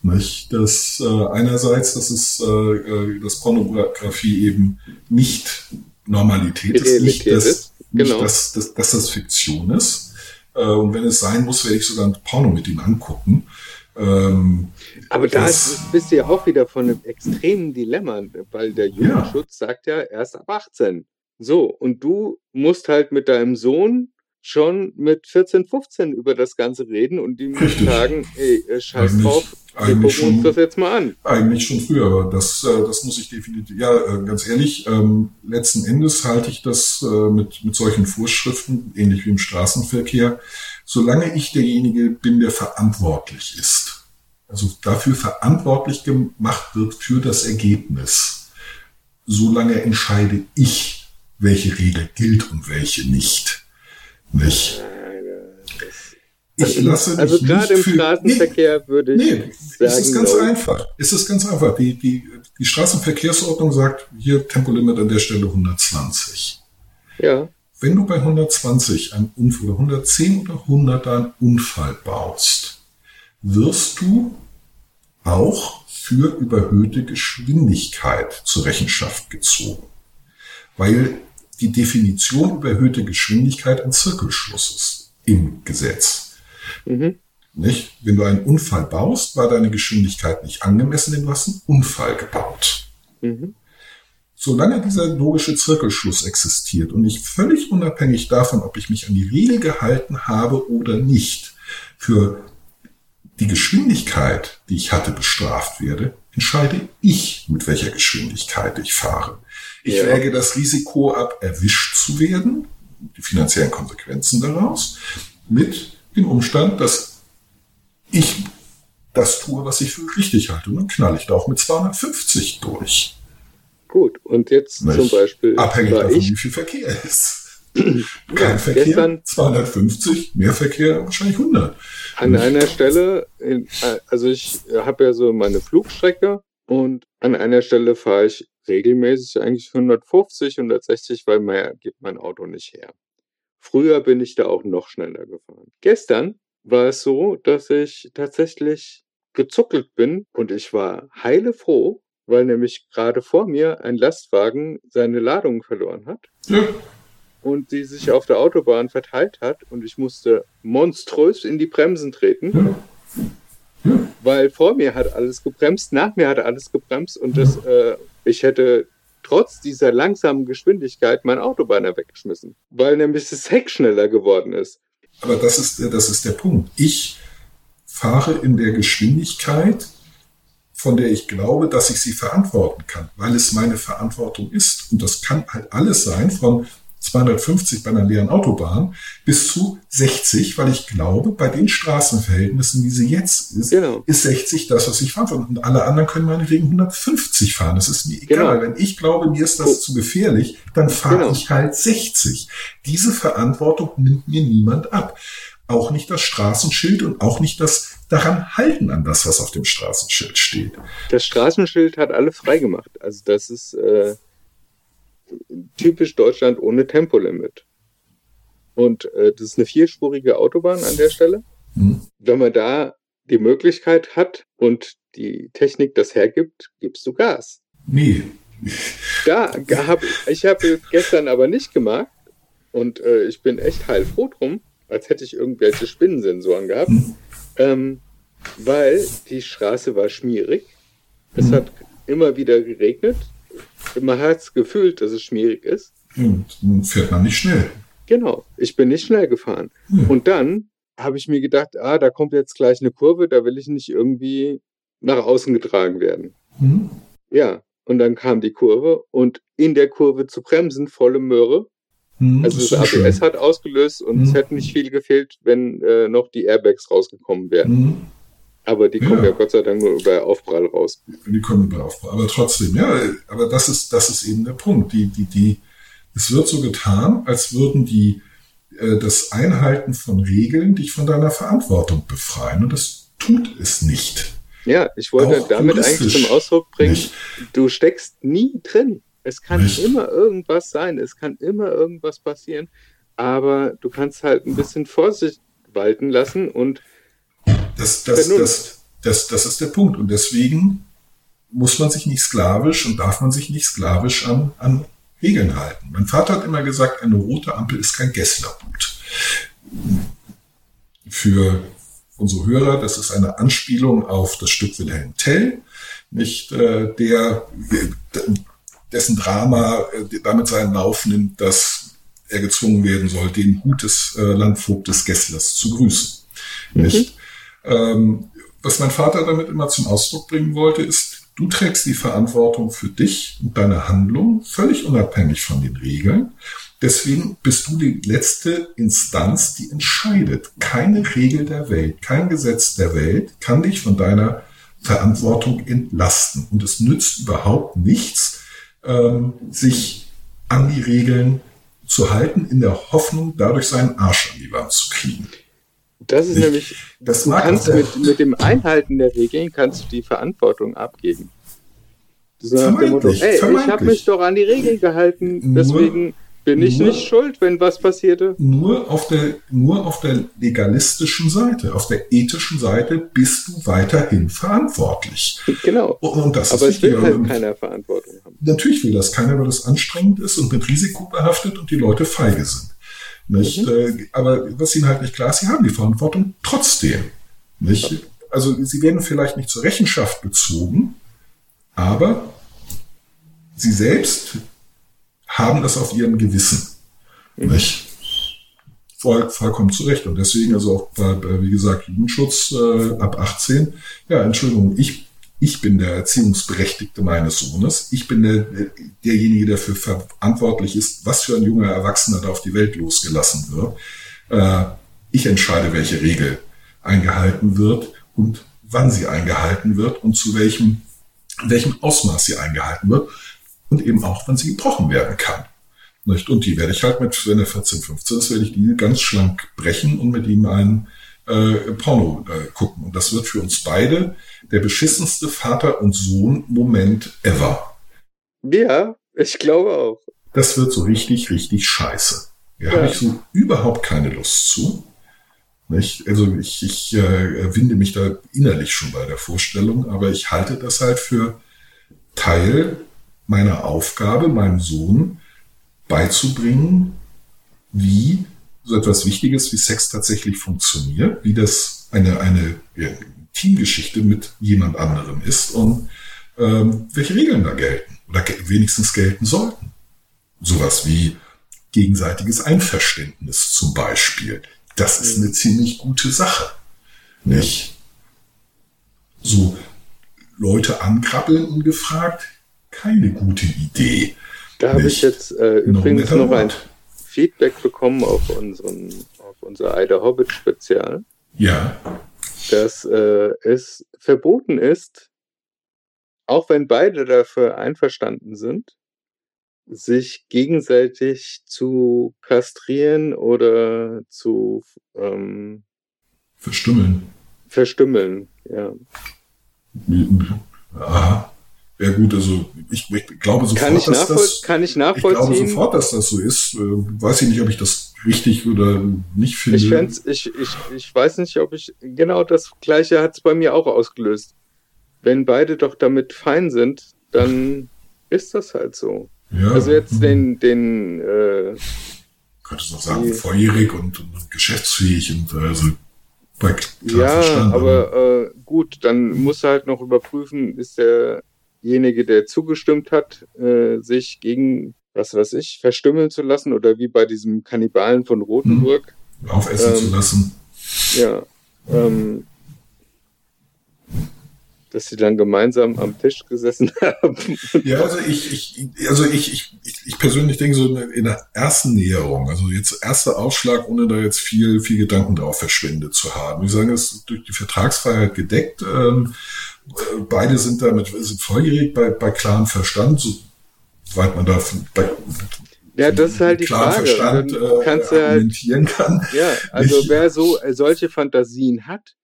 [SPEAKER 2] Nicht? Das äh, einerseits, dass es äh, äh dass Pornografie eben nicht Normalität ist, nicht, dass, ist. Genau. nicht dass, dass, dass das Fiktion ist. Äh, und wenn es sein muss, werde ich sogar ein Porno mit ihm angucken. Ähm,
[SPEAKER 3] aber da bist du ja auch wieder von einem extremen Dilemma, weil der Jugendschutz ja. sagt ja erst ab 18. So, und du musst halt mit deinem Sohn schon mit 14, 15 über das Ganze reden und ihm sagen, ey, äh, scheiß eigentlich, drauf, wir gucken schon, uns das jetzt mal an.
[SPEAKER 2] Eigentlich schon früher, aber das, äh, das muss ich definitiv, ja, äh, ganz ehrlich, ähm, letzten Endes halte ich das äh, mit, mit solchen Vorschriften, ähnlich wie im Straßenverkehr, solange ich derjenige bin, der verantwortlich ist also dafür verantwortlich gemacht wird für das Ergebnis, solange entscheide ich, welche Regel gilt und welche nicht. Nicht?
[SPEAKER 3] Ich also, lasse mich also gerade im Straßenverkehr nee, würde ich nee, sagen,
[SPEAKER 2] es ist ganz no. einfach. Es ist ganz einfach. Die, die, die Straßenverkehrsordnung sagt hier Tempolimit an der Stelle 120.
[SPEAKER 3] Ja.
[SPEAKER 2] Wenn du bei 120 einen Unfall, 110 oder 100 einen Unfall baust, wirst du auch für überhöhte Geschwindigkeit zur Rechenschaft gezogen, weil die Definition überhöhte Geschwindigkeit ein Zirkelschluss ist im Gesetz. Mhm. Nicht? Wenn du einen Unfall baust, war deine Geschwindigkeit nicht angemessen, denn du hast einen Unfall gebaut. Mhm. Solange dieser logische Zirkelschluss existiert und ich völlig unabhängig davon, ob ich mich an die Regel gehalten habe oder nicht, für die Geschwindigkeit, die ich hatte, bestraft werde, entscheide ich, mit welcher Geschwindigkeit ich fahre. Ich ja. wäge das Risiko ab, erwischt zu werden, die finanziellen Konsequenzen daraus, mit dem Umstand, dass ich das tue, was ich für richtig halte. Und dann knall ich da auch mit 250 durch.
[SPEAKER 3] Gut, und jetzt
[SPEAKER 2] Nicht?
[SPEAKER 3] zum Beispiel
[SPEAKER 2] Abhängig davon,
[SPEAKER 3] ich
[SPEAKER 2] wie viel Verkehr ist. Kein
[SPEAKER 3] Ja,
[SPEAKER 2] Verkehr,
[SPEAKER 3] gestern-
[SPEAKER 2] 250, mehr Verkehr, wahrscheinlich 100.
[SPEAKER 3] an einer Stelle, in, also ich habe ja so meine Flugstrecke und an einer Stelle fahre ich regelmäßig eigentlich 150, 160, weil mehr gibt mein Auto nicht her. Früher bin ich da auch noch schneller gefahren. Gestern war es so, dass ich tatsächlich gezuckelt bin und ich war heilefroh, weil nämlich gerade vor mir ein Lastwagen seine Ladung verloren hat
[SPEAKER 2] Ja,
[SPEAKER 3] und die sich auf der Autobahn verteilt hat und ich musste monströs in die Bremsen treten, weil vor mir hat alles gebremst, nach mir hat alles gebremst und das, äh, ich hätte trotz dieser langsamen Geschwindigkeit mein Auto beinahe weggeschmissen, weil nämlich das Heck schneller geworden ist.
[SPEAKER 2] aber das ist, das ist der Punkt. Ich fahre in der Geschwindigkeit, von der ich glaube, dass ich sie verantworten kann, weil es meine Verantwortung ist. Und das kann halt alles sein, von 250 bei einer leeren Autobahn bis zu 60, weil ich glaube, bei den Straßenverhältnissen, wie sie jetzt ist,
[SPEAKER 3] Genau.
[SPEAKER 2] ist 60 das, was ich fahre. Und alle anderen können meinetwegen 150 fahren. Das ist mir egal.
[SPEAKER 3] Genau.
[SPEAKER 2] Wenn ich glaube, mir ist das zu gefährlich, dann fahre
[SPEAKER 3] Genau.
[SPEAKER 2] ich halt 60. Diese Verantwortung nimmt mir niemand ab. Auch nicht das Straßenschild und auch nicht das daran halten an das, was auf dem Straßenschild steht.
[SPEAKER 3] Das Straßenschild hat alle freigemacht. Also das ist äh, typisch Deutschland ohne Tempolimit. Und äh, das ist eine vierspurige Autobahn an der Stelle.
[SPEAKER 2] Hm?
[SPEAKER 3] Wenn man da die Möglichkeit hat und die Technik das hergibt, gibst du Gas.
[SPEAKER 2] Nee.
[SPEAKER 3] Da hab, ich habe gestern aber nicht gemacht und äh, ich bin echt heilfroh drum, als hätte ich irgendwelche Spinnensensoren gehabt, ähm, weil die Straße war schmierig. Es hat immer wieder geregnet. Man hat es gefühlt, dass es schmierig ist.
[SPEAKER 2] Und fährt man nicht schnell.
[SPEAKER 3] Genau, ich bin nicht schnell gefahren.
[SPEAKER 2] Hm.
[SPEAKER 3] Und dann habe ich mir gedacht, ah, da kommt jetzt gleich eine Kurve, da will ich nicht irgendwie nach außen getragen werden.
[SPEAKER 2] Hm?
[SPEAKER 3] Ja, und dann kam die Kurve und in der Kurve zu bremsen, volle Möhre.
[SPEAKER 2] Hm,
[SPEAKER 3] Also
[SPEAKER 2] ist
[SPEAKER 3] das
[SPEAKER 2] doch schön.
[SPEAKER 3] ABS hat ausgelöst und es hätte nicht viel gefehlt, wenn äh, noch die Airbags rausgekommen wären. Aber die kommen
[SPEAKER 2] Ja.
[SPEAKER 3] ja Gott sei Dank nur über Aufprall raus.
[SPEAKER 2] die kommen über Aufbau. Aber trotzdem, ja, aber das ist, das ist eben der Punkt. Die, die, die, es wird so getan, als würden die, äh, das Einhalten von Regeln dich von deiner Verantwortung befreien. Und das tut es nicht.
[SPEAKER 3] Ja, ich wollte
[SPEAKER 2] Auch
[SPEAKER 3] damit eigentlich zum Ausdruck bringen,
[SPEAKER 2] nicht.
[SPEAKER 3] du steckst nie drin. Es kann
[SPEAKER 2] Nicht.
[SPEAKER 3] immer irgendwas sein, es kann immer irgendwas passieren, aber du kannst halt ein bisschen Vorsicht walten lassen und
[SPEAKER 2] Das, das, das, das, das ist der Punkt. Und deswegen muss man sich nicht sklavisch und darf man sich nicht sklavisch an, an Regeln halten. Mein Vater hat immer gesagt, eine rote Ampel ist kein Gesslerhut. Für unsere Hörer, das ist eine Anspielung auf das Stück Wilhelm Tell, nicht äh, der dessen Drama äh, damit seinen Lauf nimmt, dass er gezwungen werden soll, den Hut des äh, Landvogtes Gesslers zu grüßen. Nicht? Ähm, was mein Vater damit immer zum Ausdruck bringen wollte, ist, du trägst die Verantwortung für dich und deine Handlung völlig unabhängig von den Regeln. Deswegen bist du die letzte Instanz, die entscheidet. Keine Regel der Welt, kein Gesetz der Welt kann dich von deiner Verantwortung entlasten. Und es nützt überhaupt nichts, ähm, sich an die Regeln zu halten, in der Hoffnung, dadurch seinen Arsch an die Wand zu kriegen.
[SPEAKER 3] Das ist
[SPEAKER 2] Ich-
[SPEAKER 3] nämlich,
[SPEAKER 2] Das
[SPEAKER 3] du kannst mit, mit dem Einhalten der Regeln kannst du die Verantwortung abgeben. So nach dem Motto,
[SPEAKER 2] Vermeintlich,
[SPEAKER 3] ey, ich habe mich doch an die Regeln gehalten,
[SPEAKER 2] Nur-
[SPEAKER 3] deswegen bin ich
[SPEAKER 2] nur-
[SPEAKER 3] nicht schuld, wenn was passierte.
[SPEAKER 2] nur auf der, nur auf der legalistischen Seite, auf der ethischen Seite bist du weiterhin verantwortlich.
[SPEAKER 3] Genau.
[SPEAKER 2] Und, das
[SPEAKER 3] Aber
[SPEAKER 2] ist
[SPEAKER 3] es will halt
[SPEAKER 2] Und
[SPEAKER 3] keiner Verantwortung haben.
[SPEAKER 2] Natürlich will das keiner, weil das anstrengend ist und mit Risiko behaftet und die Leute feige sind. Nicht? Äh, Aber was ihnen halt nicht klar ist, sie haben die Verantwortung trotzdem. Nicht? Also sie werden vielleicht nicht zur Rechenschaft gezogen, aber sie selbst haben das auf ihrem Gewissen. Nicht? Voll, vollkommen zu Recht. Und deswegen, also auch wie gesagt, Jugendschutz äh, ab 18, ja, Entschuldigung, ich, ich bin der Erziehungsberechtigte meines Sohnes. Ich bin der, derjenige, der dafür verantwortlich ist, was für ein junger Erwachsener da auf die Welt losgelassen wird. Äh, ich entscheide, welche Regel eingehalten wird. und wann sie eingehalten wird und zu welchem, welchem Ausmaß sie eingehalten wird und eben auch, wann sie gebrochen werden kann. Und die werde ich halt mit, wenn er 14, 15 ist, werde ich die ganz schlank brechen und mit ihm einen äh, Porno äh, gucken. Und das wird für uns beide der beschissenste Vater- und Sohn-Moment ever.
[SPEAKER 3] Ja, ich glaube auch.
[SPEAKER 2] Das wird so richtig, richtig scheiße. Da ja. habe ich so überhaupt keine Lust zu. Nicht? Also ich, ich äh, winde mich da innerlich schon bei der Vorstellung, aber ich halte das halt für Teil meiner Aufgabe, meinem Sohn beizubringen, wie so etwas Wichtiges wie Sex tatsächlich funktioniert, wie das eine, eine ja, Teamgeschichte mit jemand anderem ist und ähm, welche Regeln da gelten oder wenigstens gelten sollten. Sowas wie gegenseitiges Einverständnis zum Beispiel. Das ist eine ziemlich gute Sache. Nicht? So Leute ankrabbeln ungefragt, keine gute Idee.
[SPEAKER 3] Da habe ich jetzt äh, übrigens noch ein Feedback bekommen auf, unseren, auf unser Eider Hobbit Spezial.
[SPEAKER 2] Ja.
[SPEAKER 3] Dass äh, es verboten ist, auch wenn beide dafür einverstanden sind, sich gegenseitig zu kastrieren oder zu ähm,
[SPEAKER 2] verstümmeln.
[SPEAKER 3] Verstümmeln, ja.
[SPEAKER 2] Aha. Ja gut, also ich, ich glaube sofort,
[SPEAKER 3] kann ich
[SPEAKER 2] dass das,
[SPEAKER 3] kann ich nachvollziehen.
[SPEAKER 2] Ich glaube sofort, dass das so ist. Äh, weiß ich nicht, ob ich das richtig oder nicht finde.
[SPEAKER 3] Ich, ich, ich, ich weiß nicht, ob ich genau das Gleiche hat es bei mir auch ausgelöst. Wenn beide doch damit fein sind, dann ist das halt so. Ja. Also jetzt mhm. den, den äh,
[SPEAKER 2] könntest noch sagen, volljährig und, und, geschäftsfähig und also
[SPEAKER 3] bei Ja, aber äh, gut, dann muss er halt noch überprüfen, ist derjenige, der zugestimmt hat, äh, sich gegen, was weiß ich, verstümmeln zu lassen oder wie bei diesem Kannibalen von Rothenburg.
[SPEAKER 2] Mhm. Aufessen ähm, zu lassen.
[SPEAKER 3] Ja. Ähm, dass sie dann gemeinsam am Tisch gesessen haben.
[SPEAKER 2] Ja, also ich, ich, also ich, ich, ich persönlich denke so in der ersten Näherung, also jetzt erster Ausschlag, ohne da jetzt viel, viel Gedanken drauf verschwendet zu haben. Ich sage, es ist durch die Vertragsfreiheit gedeckt. Ähm, äh, beide sind damit sind volljährig bei, bei klarem Verstand, soweit man da bei,
[SPEAKER 3] ja, das ist halt die Frage.
[SPEAKER 2] Verstand, äh,
[SPEAKER 3] kannst äh, argumentieren halt, kann. Ja, also ich, wer so äh, solche Fantasien hat,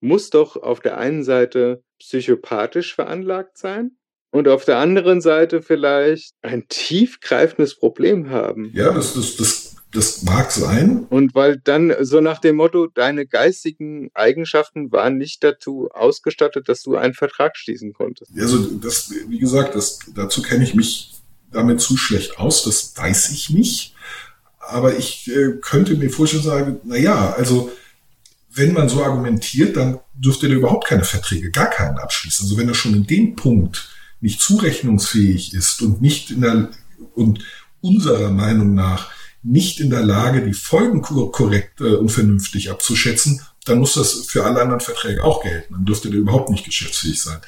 [SPEAKER 3] muss doch auf der einen Seite psychopathisch veranlagt sein und auf der anderen Seite vielleicht ein tiefgreifendes Problem haben.
[SPEAKER 2] Ja, das, das, das, das mag sein.
[SPEAKER 3] Und weil dann so nach dem Motto, deine geistigen Eigenschaften waren nicht dazu ausgestattet, dass du einen Vertrag schließen konntest.
[SPEAKER 2] Also das, wie gesagt, das, dazu kenne ich mich damit zu schlecht aus, das weiß ich nicht. Aber ich äh, könnte mir vorstellen sagen, na ja, also wenn man so argumentiert, dann dürfte er überhaupt keine Verträge, gar keinen abschließen. Also wenn er schon in dem Punkt nicht zurechnungsfähig ist und nicht in der, und unserer Meinung nach nicht in der Lage, die Folgen korrekt äh, und vernünftig abzuschätzen, dann muss das für alle anderen Verträge auch gelten. Dann dürfte der überhaupt nicht geschäftsfähig sein.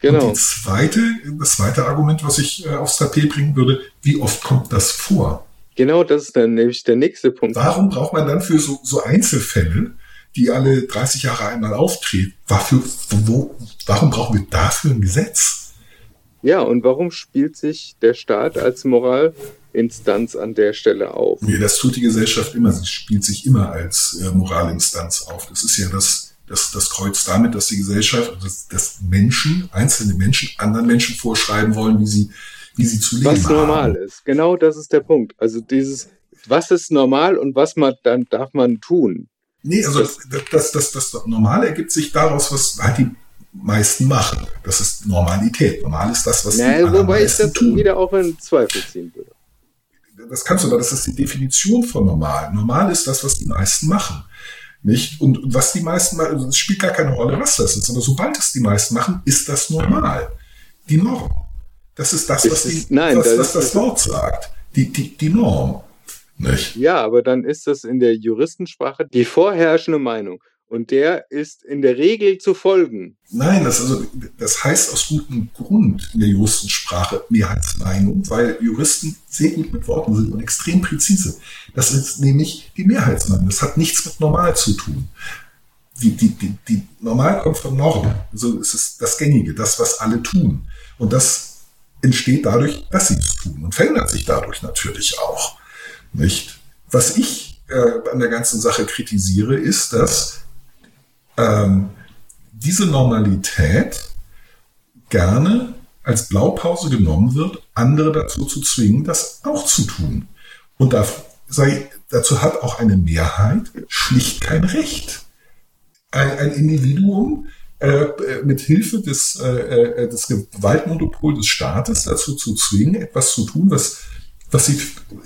[SPEAKER 2] Genau. Und die zweite, das zweite Argument, was ich äh, aufs Tapet bringen würde, wie oft kommt das vor?
[SPEAKER 3] Genau, das ist dann nämlich der nächste Punkt.
[SPEAKER 2] Warum braucht man dann für so, so Einzelfälle die alle 30 Jahre einmal auftreten. Wofür, wo, warum brauchen wir dafür ein Gesetz?
[SPEAKER 3] Ja, und warum spielt sich der Staat als Moralinstanz an der Stelle auf?
[SPEAKER 2] Nee, das tut die Gesellschaft immer. Sie spielt sich immer als äh, Moralinstanz auf. Das ist ja das, das, das Kreuz damit, dass die Gesellschaft, dass, dass Menschen, einzelne Menschen, anderen Menschen vorschreiben wollen, wie sie, wie sie zu leben
[SPEAKER 3] was haben. Was normal ist. Genau das ist der Punkt. Also dieses, was ist normal und was man dann darf man tun?
[SPEAKER 2] Nee, also das, das, das, das Normale ergibt sich daraus, was halt die meisten machen. Das ist Normalität. Normal ist das, was
[SPEAKER 3] Na, die Wobei ich das tun. wieder auch in Zweifel ziehen würde.
[SPEAKER 2] Das kannst du, aber das ist die Definition von normal. Normal ist das, was die meisten machen. Nicht? Und, was die meisten machen, also es spielt gar keine Rolle, was das ist. Aber sobald es die meisten machen, ist das normal. Die Norm. Das ist das, was, die, nein, was, das, was das Wort sagt. Die, die, die Norm. Nicht?
[SPEAKER 3] Ja, aber dann ist das in der Juristensprache die vorherrschende Meinung. Und der ist in der Regel zu folgen.
[SPEAKER 2] Nein, das, also, das heißt aus gutem Grund in der Juristensprache Mehrheitsmeinung, weil Juristen sehr gut mit Worten sind und extrem präzise. Das ist nämlich die Mehrheitsmeinung. Das hat nichts mit normal zu tun. die, die, die, die normal kommt vom Norden. So ist es das Gängige, das, was alle tun. Und das entsteht dadurch, dass sie es tun und verändert sich dadurch natürlich auch. Nicht? Was ich äh, an der ganzen Sache kritisiere, ist, dass ähm, diese Normalität gerne als Blaupause genommen wird, andere dazu zu zwingen, das auch zu tun. Und da sei, dazu hat auch eine Mehrheit schlicht kein Recht. Ein, ein Individuum äh, mit Hilfe des, äh, äh, des Gewaltmonopols des Staates dazu zu zwingen, etwas zu tun, was, was, sie,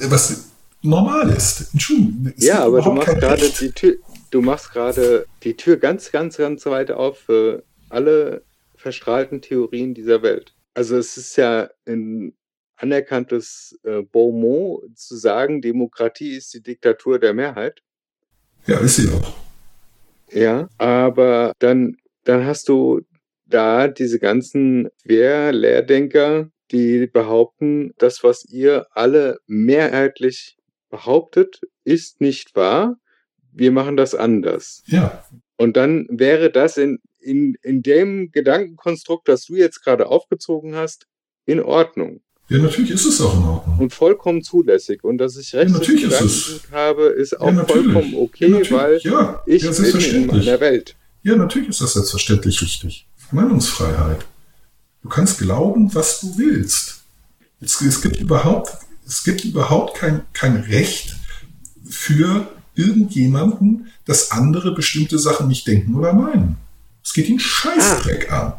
[SPEAKER 2] was normal ist.
[SPEAKER 3] Entschuldigung. Ja, aber du machst gerade die Tür, du machst gerade die Tür ganz, ganz, ganz weit auf für alle verstrahlten Theorien dieser Welt. Also es ist ja ein anerkanntes äh, Beaumont zu sagen, Demokratie ist die Diktatur der Mehrheit.
[SPEAKER 2] Ja, ist sie auch.
[SPEAKER 3] Ja, aber dann, dann hast du da diese ganzen Wehrlehrdenker, die behaupten, das, was ihr alle mehrheitlich behauptet, ist nicht wahr. Wir machen das anders.
[SPEAKER 2] Ja.
[SPEAKER 3] Und dann wäre das in, in, in dem Gedankenkonstrukt, das du jetzt gerade aufgezogen hast, in Ordnung.
[SPEAKER 2] Ja, natürlich ist es auch in Ordnung.
[SPEAKER 3] Und vollkommen zulässig. Und dass ich recht
[SPEAKER 2] ja,
[SPEAKER 3] habe, ist auch ja, vollkommen okay, ja, weil
[SPEAKER 2] ja,
[SPEAKER 3] ich bin in meiner Welt.
[SPEAKER 2] Ja, natürlich ist das selbstverständlich richtig. Meinungsfreiheit. Du kannst glauben, was du willst. Es, es gibt überhaupt, es gibt überhaupt kein, kein Recht für irgendjemanden, dass andere bestimmte Sachen nicht denken oder meinen. Es geht ihn Scheißdreck ah. an.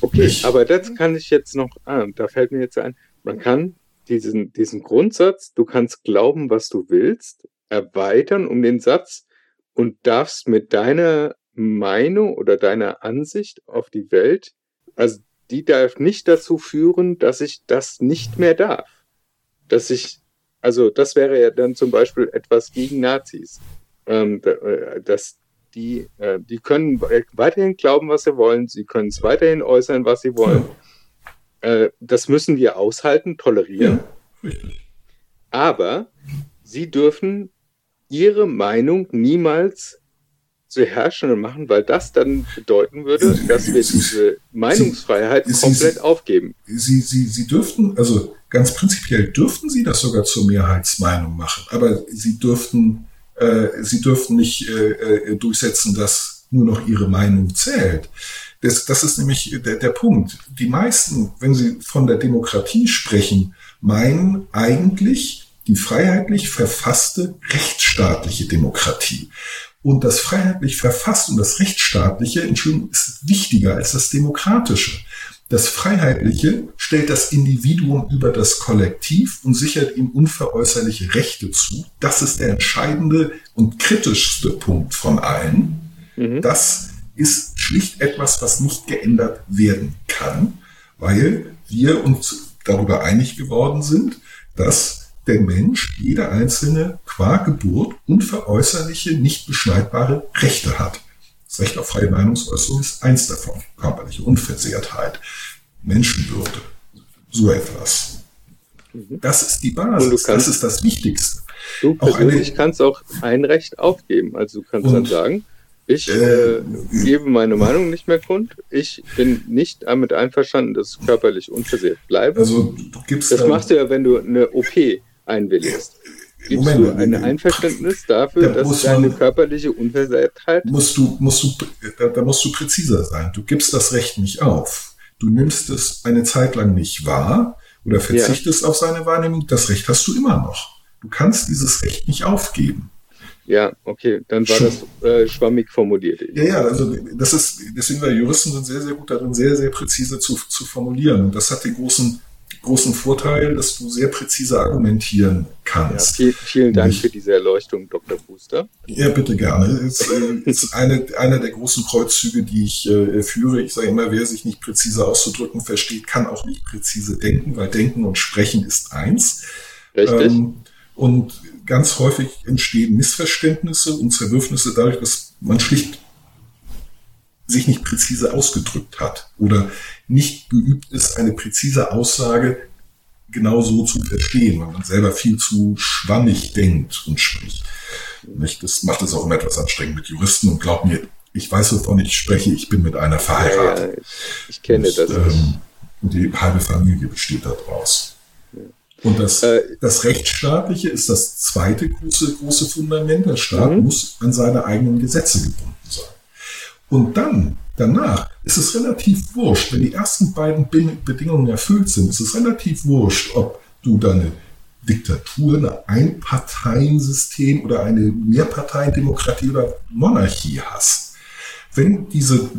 [SPEAKER 3] Okay, nicht? aber das kann ich jetzt noch, ah, da fällt mir jetzt ein, man kann diesen, diesen Grundsatz, du kannst glauben, was du willst, erweitern um den Satz und darfst mit deiner Meinung oder deiner Ansicht auf die Welt, also die darf nicht dazu führen, dass ich das nicht mehr darf. Dass ich, also das wäre ja dann zum Beispiel etwas gegen Nazis. Ähm, äh, dass die, äh, die können weiterhin glauben, was sie wollen, sie können es weiterhin äußern, was sie wollen. Äh, das müssen wir aushalten, tolerieren. Aber sie dürfen ihre Meinung niemals zu herrschenden machen, weil das dann bedeuten würde, dass wir diese Meinungsfreiheit sie, komplett
[SPEAKER 2] sie,
[SPEAKER 3] aufgeben.
[SPEAKER 2] Sie, sie, sie dürften, also ganz prinzipiell dürften sie das sogar zur Mehrheitsmeinung machen, aber sie dürften, äh, sie dürften nicht äh, äh, durchsetzen, dass nur noch ihre Meinung zählt. Das, das ist nämlich der, der Punkt. Die meisten, wenn sie von der Demokratie sprechen, meinen eigentlich die freiheitlich verfasste rechtsstaatliche Demokratie. Und das freiheitlich verfasst und das rechtsstaatliche, Entschuldigung, ist wichtiger als das demokratische. Das Freiheitliche stellt das Individuum über das Kollektiv und sichert ihm unveräußerliche Rechte zu. Das ist der entscheidende und kritischste Punkt von allen. Mhm. Das ist schlicht etwas, was nicht geändert werden kann, weil wir uns darüber einig geworden sind, dass der Mensch, jeder Einzelne, qua Geburt unveräußerliche, nicht beschneidbare Rechte hat. Das Recht auf freie Meinungsäußerung ist eins davon. Körperliche Unversehrtheit, Menschenwürde, so etwas. Mhm. Das ist die Basis, kannst, das ist das Wichtigste.
[SPEAKER 3] Du persönlich eine, kannst auch ein Recht aufgeben. Also du kannst dann sagen, ich äh, äh, gebe meine Meinung nicht mehr kund. Ich bin nicht damit einverstanden, dass ich körperlich unversehrt bleibe.
[SPEAKER 2] Also du gibst
[SPEAKER 3] das machst du ja, wenn du eine OP einwilligst. Gibst Moment, du ein Einverständnis dafür, da dass deine man, körperliche Unversehrtheit...
[SPEAKER 2] Musst du, musst du, da, da musst du präziser sein. Du gibst das Recht nicht auf. Du nimmst es eine Zeit lang nicht wahr oder verzichtest ja. auf seine Wahrnehmung. Das Recht hast du immer noch. Du kannst dieses Recht nicht aufgeben.
[SPEAKER 3] Ja, okay, dann war Schon. das äh, schwammig formuliert.
[SPEAKER 2] Ja, ja, also das ist, deswegen wir Juristen sind sehr, sehr gut darin, sehr, sehr präzise zu, zu formulieren. Und das hat den großen großen Vorteil, dass du sehr präzise argumentieren kannst.
[SPEAKER 3] Ja, viel, vielen Dank ich, für diese Erleuchtung, Dr. Booster.
[SPEAKER 2] Ja, bitte gerne. Es äh, ist eine, einer der großen Kreuzzüge, die ich äh, führe. Ich sage immer, wer sich nicht präzise auszudrücken versteht, kann auch nicht präzise denken, weil Denken und Sprechen ist eins.
[SPEAKER 3] Richtig. Ähm,
[SPEAKER 2] und ganz häufig entstehen Missverständnisse und Zerwürfnisse dadurch, dass man schlicht sich nicht präzise ausgedrückt hat oder nicht geübt ist, eine präzise Aussage genau so zu verstehen, weil man selber viel zu schwammig denkt und spricht. Das macht es auch immer etwas anstrengend mit Juristen und glaub mir, ich weiß, wovon ich spreche. Ich bin mit einer verheiratet.
[SPEAKER 3] Ja, ich kenne
[SPEAKER 2] Und,
[SPEAKER 3] das nicht.
[SPEAKER 2] ähm, die halbe Familie besteht daraus. Und das,
[SPEAKER 3] Äh,
[SPEAKER 2] das Rechtsstaatliche ist das zweite große, große Fundament. Der Staat
[SPEAKER 3] Mhm.
[SPEAKER 2] muss an seine eigenen Gesetze gebunden. Und dann, danach, ist es relativ wurscht, wenn die ersten beiden Bedingungen erfüllt sind, ist es relativ wurscht, ob du deine Diktatur, eine Einparteiensystem oder eine Mehrparteiendemokratie oder Monarchie hast. Wenn diese,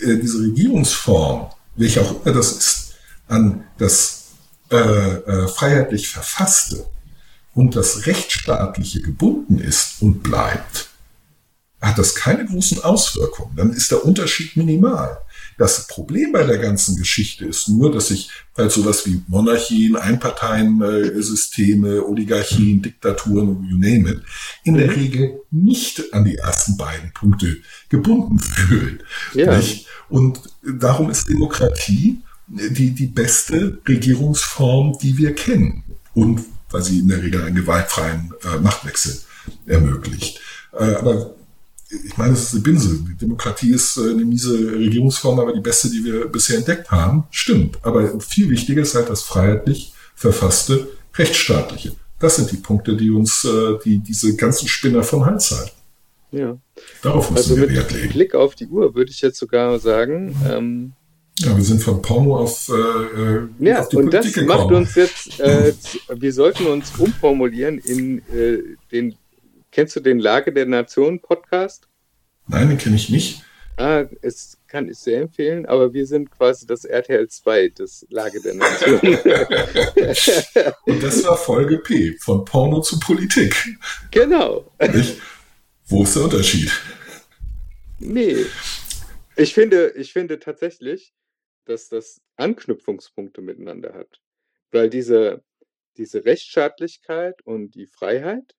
[SPEAKER 2] äh, diese Regierungsform, welche auch immer das ist, an das äh, äh, freiheitlich Verfasste und das Rechtsstaatliche gebunden ist und bleibt, hat das keine großen Auswirkungen. Dann ist der Unterschied minimal. Das Problem bei der ganzen Geschichte ist nur, dass sich halt sowas wie Monarchien, Einparteiensysteme, Oligarchien, Diktaturen, you name it, in der Regel nicht an die ersten beiden Punkte gebunden fühlen.
[SPEAKER 3] Ja.
[SPEAKER 2] Nicht? Und darum ist Demokratie die, die beste Regierungsform, die wir kennen. Und weil sie in der Regel einen gewaltfreien äh, Machtwechsel ermöglicht. Äh, aber ich meine, es ist eine Binse. Die Demokratie ist äh, eine miese Regierungsform, aber die beste, die wir bisher entdeckt haben. Stimmt. Aber viel wichtiger ist halt das freiheitlich verfasste Rechtsstaatliche. Das sind die Punkte, die uns, äh, die diese ganzen Spinner vom Hals halten.
[SPEAKER 3] Ja.
[SPEAKER 2] Darauf müssen
[SPEAKER 3] Also
[SPEAKER 2] wir
[SPEAKER 3] mit
[SPEAKER 2] Wert legen.
[SPEAKER 3] Blick auf die Uhr würde ich jetzt sogar sagen, ähm,
[SPEAKER 2] Ja, wir sind von Porno auf, äh, äh,
[SPEAKER 3] ja,
[SPEAKER 2] auf die
[SPEAKER 3] und das
[SPEAKER 2] Politik
[SPEAKER 3] macht
[SPEAKER 2] gekommen.
[SPEAKER 3] uns jetzt, äh, wir sollten uns umformulieren in äh, den, kennst du den Lage der Nation Podcast?
[SPEAKER 2] Nein, den kenne ich nicht.
[SPEAKER 3] Ah, es kann ich sehr empfehlen, aber wir sind quasi das RTL 2 des Lage der Nation.
[SPEAKER 2] Und das war Folge P, von Porno zu Politik.
[SPEAKER 3] genau.
[SPEAKER 2] Nicht? Wo ist der Unterschied?
[SPEAKER 3] Nee. Ich finde, ich finde tatsächlich, dass das Anknüpfungspunkte miteinander hat. Weil diese, diese Rechtsstaatlichkeit und die Freiheit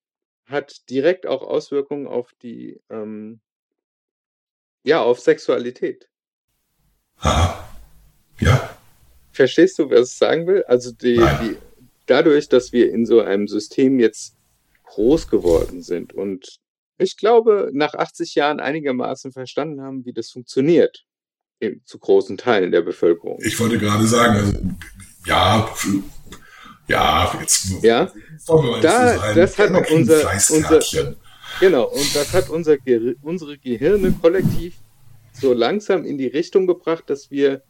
[SPEAKER 3] hat direkt auch Auswirkungen auf die, ähm, ja, auf Sexualität.
[SPEAKER 2] Aha. Ja,
[SPEAKER 3] Verstehst du, was ich sagen will? Also die, die, dadurch, dass wir in so einem System jetzt groß geworden sind und ich glaube, nach 80 Jahren einigermaßen verstanden haben, wie das funktioniert, zu großen Teilen der Bevölkerung.
[SPEAKER 2] ich wollte gerade sagen, also, ja, für- ja, jetzt
[SPEAKER 3] Ja,
[SPEAKER 2] wollen wir mal
[SPEAKER 3] Da-
[SPEAKER 2] nicht so sein.
[SPEAKER 3] das hat
[SPEAKER 2] kein
[SPEAKER 3] unser-
[SPEAKER 2] Fleißkärtchen.
[SPEAKER 3] genau. Und das hat unser Ge unsere Gehirne kollektiv so langsam in die Richtung gebracht, dass wir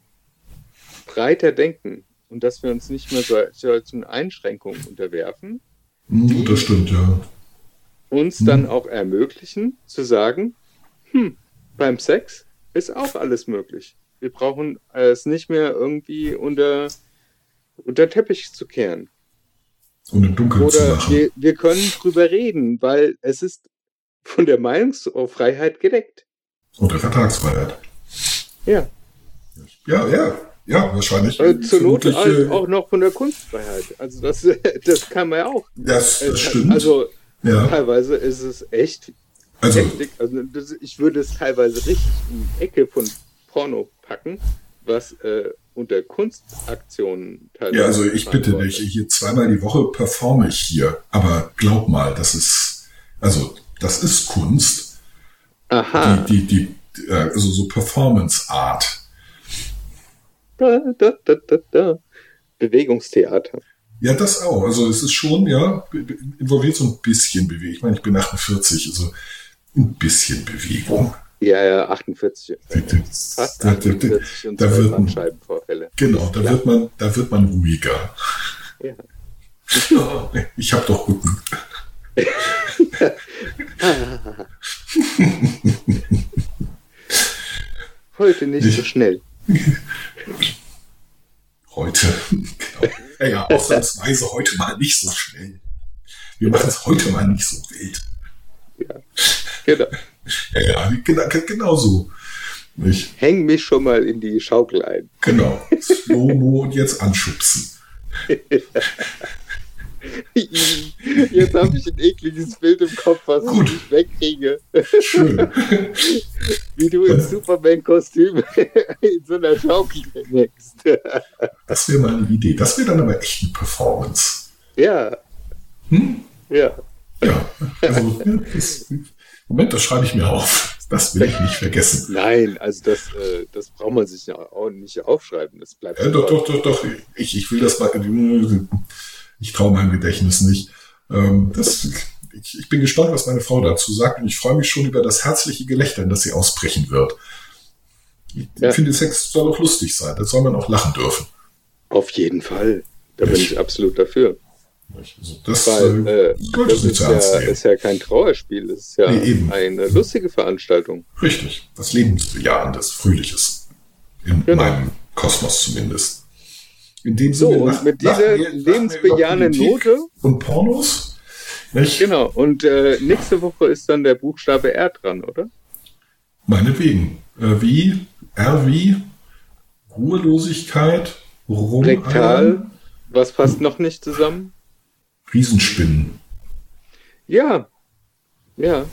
[SPEAKER 3] breiter denken und dass wir uns nicht mehr so- solchen Einschränkungen unterwerfen.
[SPEAKER 2] Hm, das stimmt, ja.
[SPEAKER 3] uns
[SPEAKER 2] Hm.
[SPEAKER 3] dann auch ermöglichen, zu sagen, hm, beim Sex ist auch alles möglich. Wir brauchen es nicht mehr irgendwie unter, unter Teppich zu kehren.
[SPEAKER 2] Und im Dunkeln zu
[SPEAKER 3] Oder
[SPEAKER 2] machen.
[SPEAKER 3] wir, wir können drüber reden, weil es ist von der Meinungsfreiheit gedeckt.
[SPEAKER 2] Und der Vertragsfreiheit.
[SPEAKER 3] Ja.
[SPEAKER 2] Ja, ja, ja, wahrscheinlich.
[SPEAKER 3] Äh, zur Not
[SPEAKER 2] äh,
[SPEAKER 3] auch noch von der Kunstfreiheit. Also das, das kann man ja auch.
[SPEAKER 2] Das,
[SPEAKER 3] Äh,
[SPEAKER 2] das stimmt.
[SPEAKER 3] Also
[SPEAKER 2] ja,
[SPEAKER 3] teilweise ist es echt
[SPEAKER 2] also,
[SPEAKER 3] heftig. Also das, ich würde es teilweise richtig in die Ecke von Porno packen, was äh, unter Kunstaktionen teilweise.
[SPEAKER 2] ja, also ich bitte dich, hier zweimal die Woche performe ich hier. Aber glaub mal, das ist, also, das ist Kunst.
[SPEAKER 3] Aha.
[SPEAKER 2] Die, die, die, äh, also so Performance Art.
[SPEAKER 3] Da, da, da, da, da. Bewegungstheater.
[SPEAKER 2] Ja, das auch. Also es ist schon, ja, involviert so ein bisschen Bewegung. Ich meine, ich bin 48, also ein bisschen Bewegung.
[SPEAKER 3] Ja, ja, 48.
[SPEAKER 2] Das-
[SPEAKER 3] Fast
[SPEAKER 2] da- da- da-
[SPEAKER 3] 48 und
[SPEAKER 2] da wird ein-
[SPEAKER 3] Bandscheibenvorfälle.
[SPEAKER 2] Genau, da wird man, da wird man ruhiger.
[SPEAKER 3] Ja.
[SPEAKER 2] Ich habe doch Rücken.
[SPEAKER 3] Heute nicht so schnell.
[SPEAKER 2] Heute. Genau. Ja, ja, ausnahmsweise heute mal nicht so schnell. Wir machen es heute mal nicht so wild.
[SPEAKER 3] Genau.
[SPEAKER 2] Ja, ja, genau, genau so. Nicht?
[SPEAKER 3] Häng mich schon mal in die Schaukel ein.
[SPEAKER 2] Genau. Slow-Mo und jetzt anschubsen.
[SPEAKER 3] Jetzt habe ich ein ekliges Bild im Kopf, was ich
[SPEAKER 2] Gut.
[SPEAKER 3] nicht wegkriege.
[SPEAKER 2] Schön.
[SPEAKER 3] Wie du im Superman-Kostüm in so einer Schaukel hängst.
[SPEAKER 2] Das wäre mal eine Idee. Das wäre dann aber echt eine Performance.
[SPEAKER 3] ja,
[SPEAKER 2] Hm?
[SPEAKER 3] ja.
[SPEAKER 2] Ja. Also, das, Moment, das schreibe ich mir auf. Das will ich nicht vergessen.
[SPEAKER 3] Nein, also das, äh, das braucht man sich auch nicht aufschreiben. Das bleibt.
[SPEAKER 2] Ja, doch, doch, doch, doch. Ich, ich will das mal. Ich traue meinem Gedächtnis nicht. Ähm, das, ich, ich bin gespannt, was meine Frau dazu sagt und ich freue mich schon über das herzliche Gelächter, das sie ausbrechen wird. Ich ja. finde, Sex soll auch lustig sein. Da soll man auch lachen dürfen.
[SPEAKER 3] Auf jeden Fall. Da ich, bin ich absolut dafür.
[SPEAKER 2] Also das,
[SPEAKER 3] Weil, äh, das ist, ja, ist, ja, kein Trauerspiel, es ist ja nee, eine lustige Veranstaltung.
[SPEAKER 2] Richtig, das Lebensbejahendes, Fröhliches. In genau. meinem Kosmos zumindest.
[SPEAKER 3] In dem so, Sinne, und mit dieser lebensbejahenden Note.
[SPEAKER 2] Und Pornos?
[SPEAKER 3] Nicht? Genau, und äh, nächste Woche ist dann der Buchstabe R dran, oder?
[SPEAKER 2] Meinetwegen. Äh, wie? R wie? Ruhelosigkeit?
[SPEAKER 3] Rektal. Was passt noch nicht zusammen?
[SPEAKER 2] Riesenspinnen.
[SPEAKER 3] Ja, ja.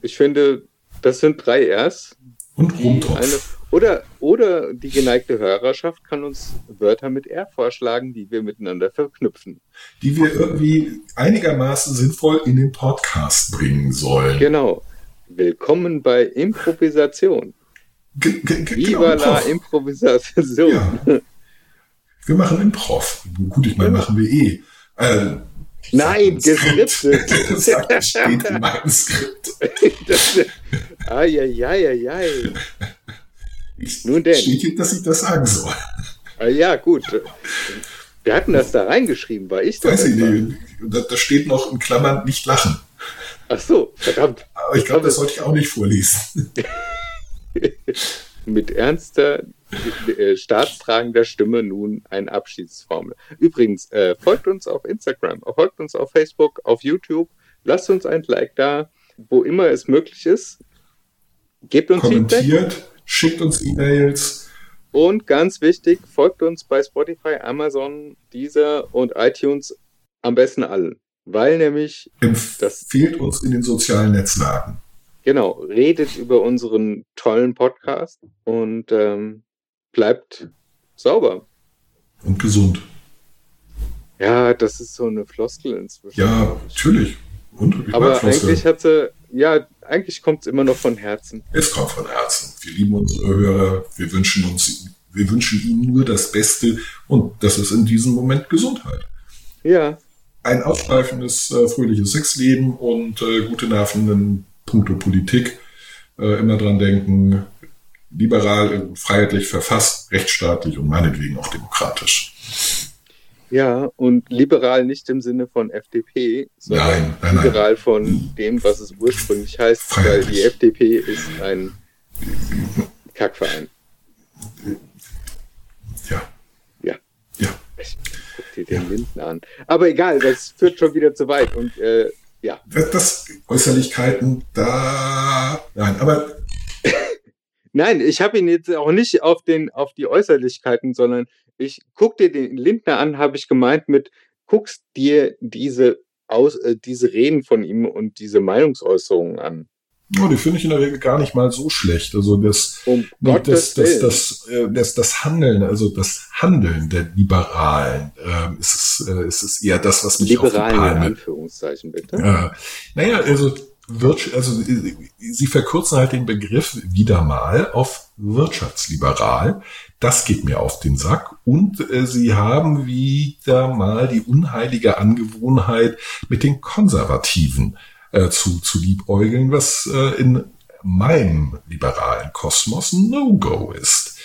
[SPEAKER 3] Ich finde, das sind drei Rs.
[SPEAKER 2] Und Rumtopf.
[SPEAKER 3] oder, oder die geneigte Hörerschaft kann uns Wörter mit R vorschlagen, die wir miteinander verknüpfen.
[SPEAKER 2] Die wir irgendwie einigermaßen sinnvoll in den Podcast bringen sollen.
[SPEAKER 3] Genau. Willkommen bei Improvisation.
[SPEAKER 2] G genau,
[SPEAKER 3] Viva la Improvisation. Ja.
[SPEAKER 2] Wir machen Improv. Gut, ich meine, machen wir eh. Äh,
[SPEAKER 3] Nein, geskriptet.
[SPEAKER 2] Das steht in meinem Skript.
[SPEAKER 3] Eieieiei. Nun denn.
[SPEAKER 2] Steht dass ich das sagen soll.
[SPEAKER 3] Ah, ja, gut. Wir hatten das da reingeschrieben, war ich
[SPEAKER 2] das? Weiß ich nicht. Da, da steht noch in Klammern nicht lachen.
[SPEAKER 3] Ach so, verdammt.
[SPEAKER 2] Aber ich glaube, das sollte ich auch nicht vorlesen.
[SPEAKER 3] Mit ernster staatstragender Stimme nun eine Abschiedsformel. Übrigens, äh, folgt uns auf Instagram, folgt uns auf Facebook, auf YouTube, lasst uns ein Like da, wo immer es möglich ist. Gebt uns
[SPEAKER 2] Kommentiert, Feedback. schickt uns E-Mails.
[SPEAKER 3] Und ganz wichtig, folgt uns bei Spotify, Amazon, Deezer und iTunes am besten allen. Weil nämlich
[SPEAKER 2] das fehlt uns in den sozialen Netzwerken.
[SPEAKER 3] Genau, redet über unseren tollen Podcast und ähm, bleibt sauber.
[SPEAKER 2] Und gesund.
[SPEAKER 3] Ja, das ist so eine Floskel inzwischen.
[SPEAKER 2] Ja, natürlich. Und,
[SPEAKER 3] Aber eigentlich hat sie, ja, eigentlich kommt es immer noch von Herzen.
[SPEAKER 2] Es kommt von Herzen. Wir lieben unsere Hörer. Wir wünschen uns, wir wünschen ihnen nur das Beste und das ist in diesem Moment Gesundheit.
[SPEAKER 3] Ja.
[SPEAKER 2] Ein ausschweifendes, äh, fröhliches Sexleben und äh, gute Nerven in puncto Politik. Äh, immer dran denken, liberal, freiheitlich verfasst, rechtsstaatlich und meinetwegen auch demokratisch.
[SPEAKER 3] Ja, und liberal nicht im Sinne von FDP, sondern nein, nein, liberal von dem, was es ursprünglich heißt, weil die FDP ist ein Kackverein.
[SPEAKER 2] Ja.
[SPEAKER 3] Ja.
[SPEAKER 2] Ja.
[SPEAKER 3] Ich guck dir den ja. Lindner an. Aber egal, das führt schon wieder zu weit und äh, ja.
[SPEAKER 2] Das, das Äußerlichkeiten da. Nein, aber
[SPEAKER 3] Nein, ich habe ihn jetzt auch nicht auf, den, auf die Äußerlichkeiten, sondern ich guck dir den Lindner an, habe ich gemeint mit, guckst dir diese, Aus, äh, diese Reden von ihm und diese Meinungsäußerungen an.
[SPEAKER 2] Oh, die finde ich in der Regel gar nicht mal so schlecht. Also das, um das, das, das, äh, das, das, Handeln, also das Handeln der Liberalen, äh, ist, es, äh, ist es eher das, was mich
[SPEAKER 3] Liberalen auf die Palme, in Anführungszeichen bitte.
[SPEAKER 2] Äh, naja, also also sie verkürzen halt den Begriff wieder mal auf wirtschaftsliberal. Das geht mir auf den Sack. Und äh, sie haben wieder mal die unheilige Angewohnheit, mit den Konservativen äh, zu, zu liebäugeln, was äh, in meinem liberalen Kosmos No-Go ist.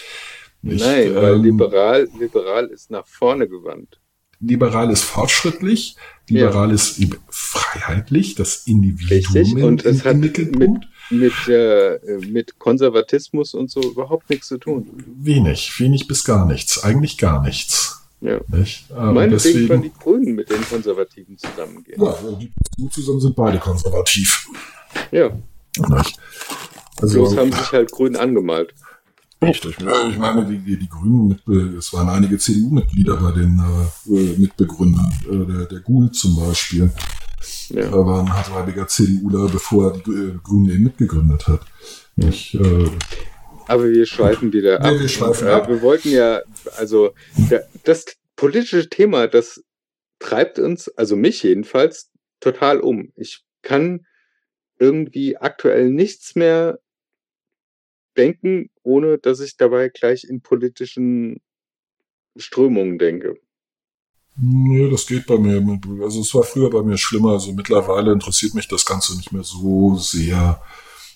[SPEAKER 3] Nicht, Nein, weil ähm, liberal, liberal ist nach vorne gewandt.
[SPEAKER 2] Liberal ist fortschrittlich, liberal ja. ist freiheitlich, das Individuum
[SPEAKER 3] Richtig. und es hat mit, mit, äh, mit Konservatismus und so überhaupt nichts zu tun.
[SPEAKER 2] Wenig, wenig bis gar nichts, eigentlich gar nichts.
[SPEAKER 3] Ja. Nicht? Meinetwegen deswegen, können die Grünen mit den Konservativen zusammengehen.
[SPEAKER 2] Ja, die zusammen sind beide konservativ.
[SPEAKER 3] Ja. Nicht? Also, Bloß haben sich halt Grün angemalt.
[SPEAKER 2] Richtig. Ja, ich meine, die, die, Grünen, äh, es waren einige CDU-Mitglieder bei den äh, Mitbegründern, äh, der, der Gul zum Beispiel. Ja. Er war ein hartleibiger CDUler, bevor er die äh, Grünen eben mitgegründet hat. Ich, äh,
[SPEAKER 3] Aber wir schweifen wieder
[SPEAKER 2] ab. Nee, wir schweifen
[SPEAKER 3] äh,
[SPEAKER 2] ab.
[SPEAKER 3] Wir wollten ja, also das politische Thema, das treibt uns, also mich jedenfalls, total um. Ich kann irgendwie aktuell nichts mehr denken, ohne dass ich dabei gleich in politischen Strömungen denke.
[SPEAKER 2] Nee, das geht bei mir. Also es war früher bei mir schlimmer. Also mittlerweile interessiert mich das Ganze nicht mehr so sehr.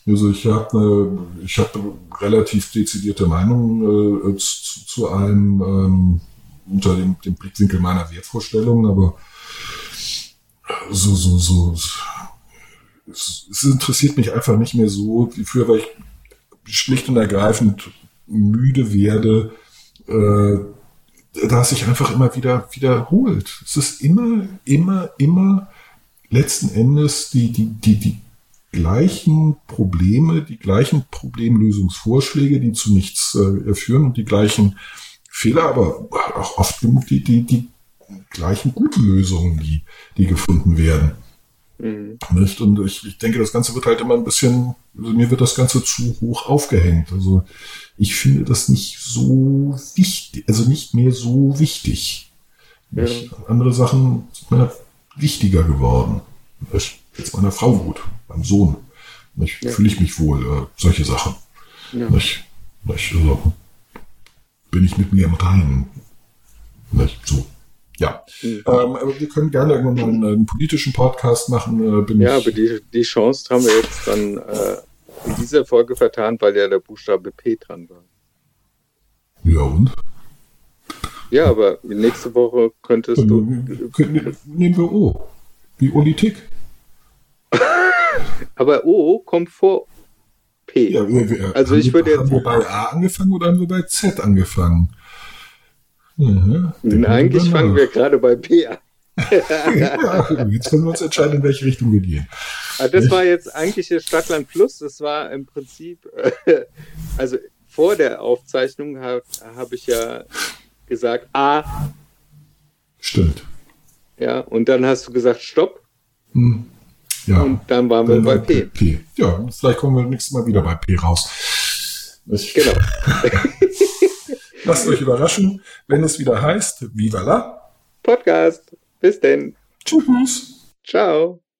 [SPEAKER 2] Also ich habe eine, ich habe relativ dezidierte Meinung äh, zu, zu allem ähm, unter dem, dem Blickwinkel meiner Wertvorstellungen, aber so, so, so, es, es interessiert mich einfach nicht mehr so wie früher, weil ich schlicht und ergreifend müde werde, äh, da sich einfach immer wieder wiederholt. Es ist immer, immer, immer letzten Endes die, die, die, die gleichen Probleme, die gleichen Problemlösungsvorschläge, die zu nichts äh, führen und die gleichen Fehler, aber auch oft genug die, die, die gleichen guten Lösungen, die, die gefunden werden. Mhm. Und ich, ich denke, das Ganze wird halt immer ein bisschen, also mir wird das Ganze zu hoch aufgehängt. Also ich finde das nicht so wichtig, also nicht mehr so wichtig. Ja. Andere Sachen sind mir wichtiger geworden. Jetzt meiner Frau gut, beim Sohn. Ja. Fühle ich mich wohl, äh, solche Sachen. Ja. Nicht? Nicht? Also, bin ich mit mir im Reinen. Nicht? So. Ja, mhm. ähm, aber wir können gerne irgendwann mal einen, einen politischen Podcast machen.
[SPEAKER 3] Äh, ja, aber die, die Chance haben wir jetzt dann äh, in dieser Folge vertan, weil ja der Buchstabe P dran war.
[SPEAKER 2] Ja, und?
[SPEAKER 3] Ja, aber nächste Woche könntest
[SPEAKER 2] dann,
[SPEAKER 3] du.
[SPEAKER 2] Können, nehmen wir O. Wie Politik.
[SPEAKER 3] aber O kommt vor P. Ja, wir, wir, also ich würde jetzt.
[SPEAKER 2] Haben wir bei A angefangen oder haben wir bei Z angefangen?
[SPEAKER 3] Mhm, Eigentlich fangen wir gerade bei P an.
[SPEAKER 2] ja, jetzt können wir uns entscheiden, in welche Richtung wir gehen.
[SPEAKER 3] Aber das war jetzt eigentlich das Stadtland Plus. Das war im Prinzip, äh, also vor der Aufzeichnung habe hab ich ja gesagt A.
[SPEAKER 2] Stimmt.
[SPEAKER 3] Ja, und dann hast du gesagt Stopp.
[SPEAKER 2] Hm. Ja.
[SPEAKER 3] Und dann waren wir dann bei P.
[SPEAKER 2] P. Ja, vielleicht kommen wir nächstes Mal wieder bei P raus.
[SPEAKER 3] Ich genau.
[SPEAKER 2] Lasst euch überraschen, wenn es wieder heißt, Viva la
[SPEAKER 3] Podcast. Bis denn.
[SPEAKER 2] Tschüss.
[SPEAKER 3] Ciao.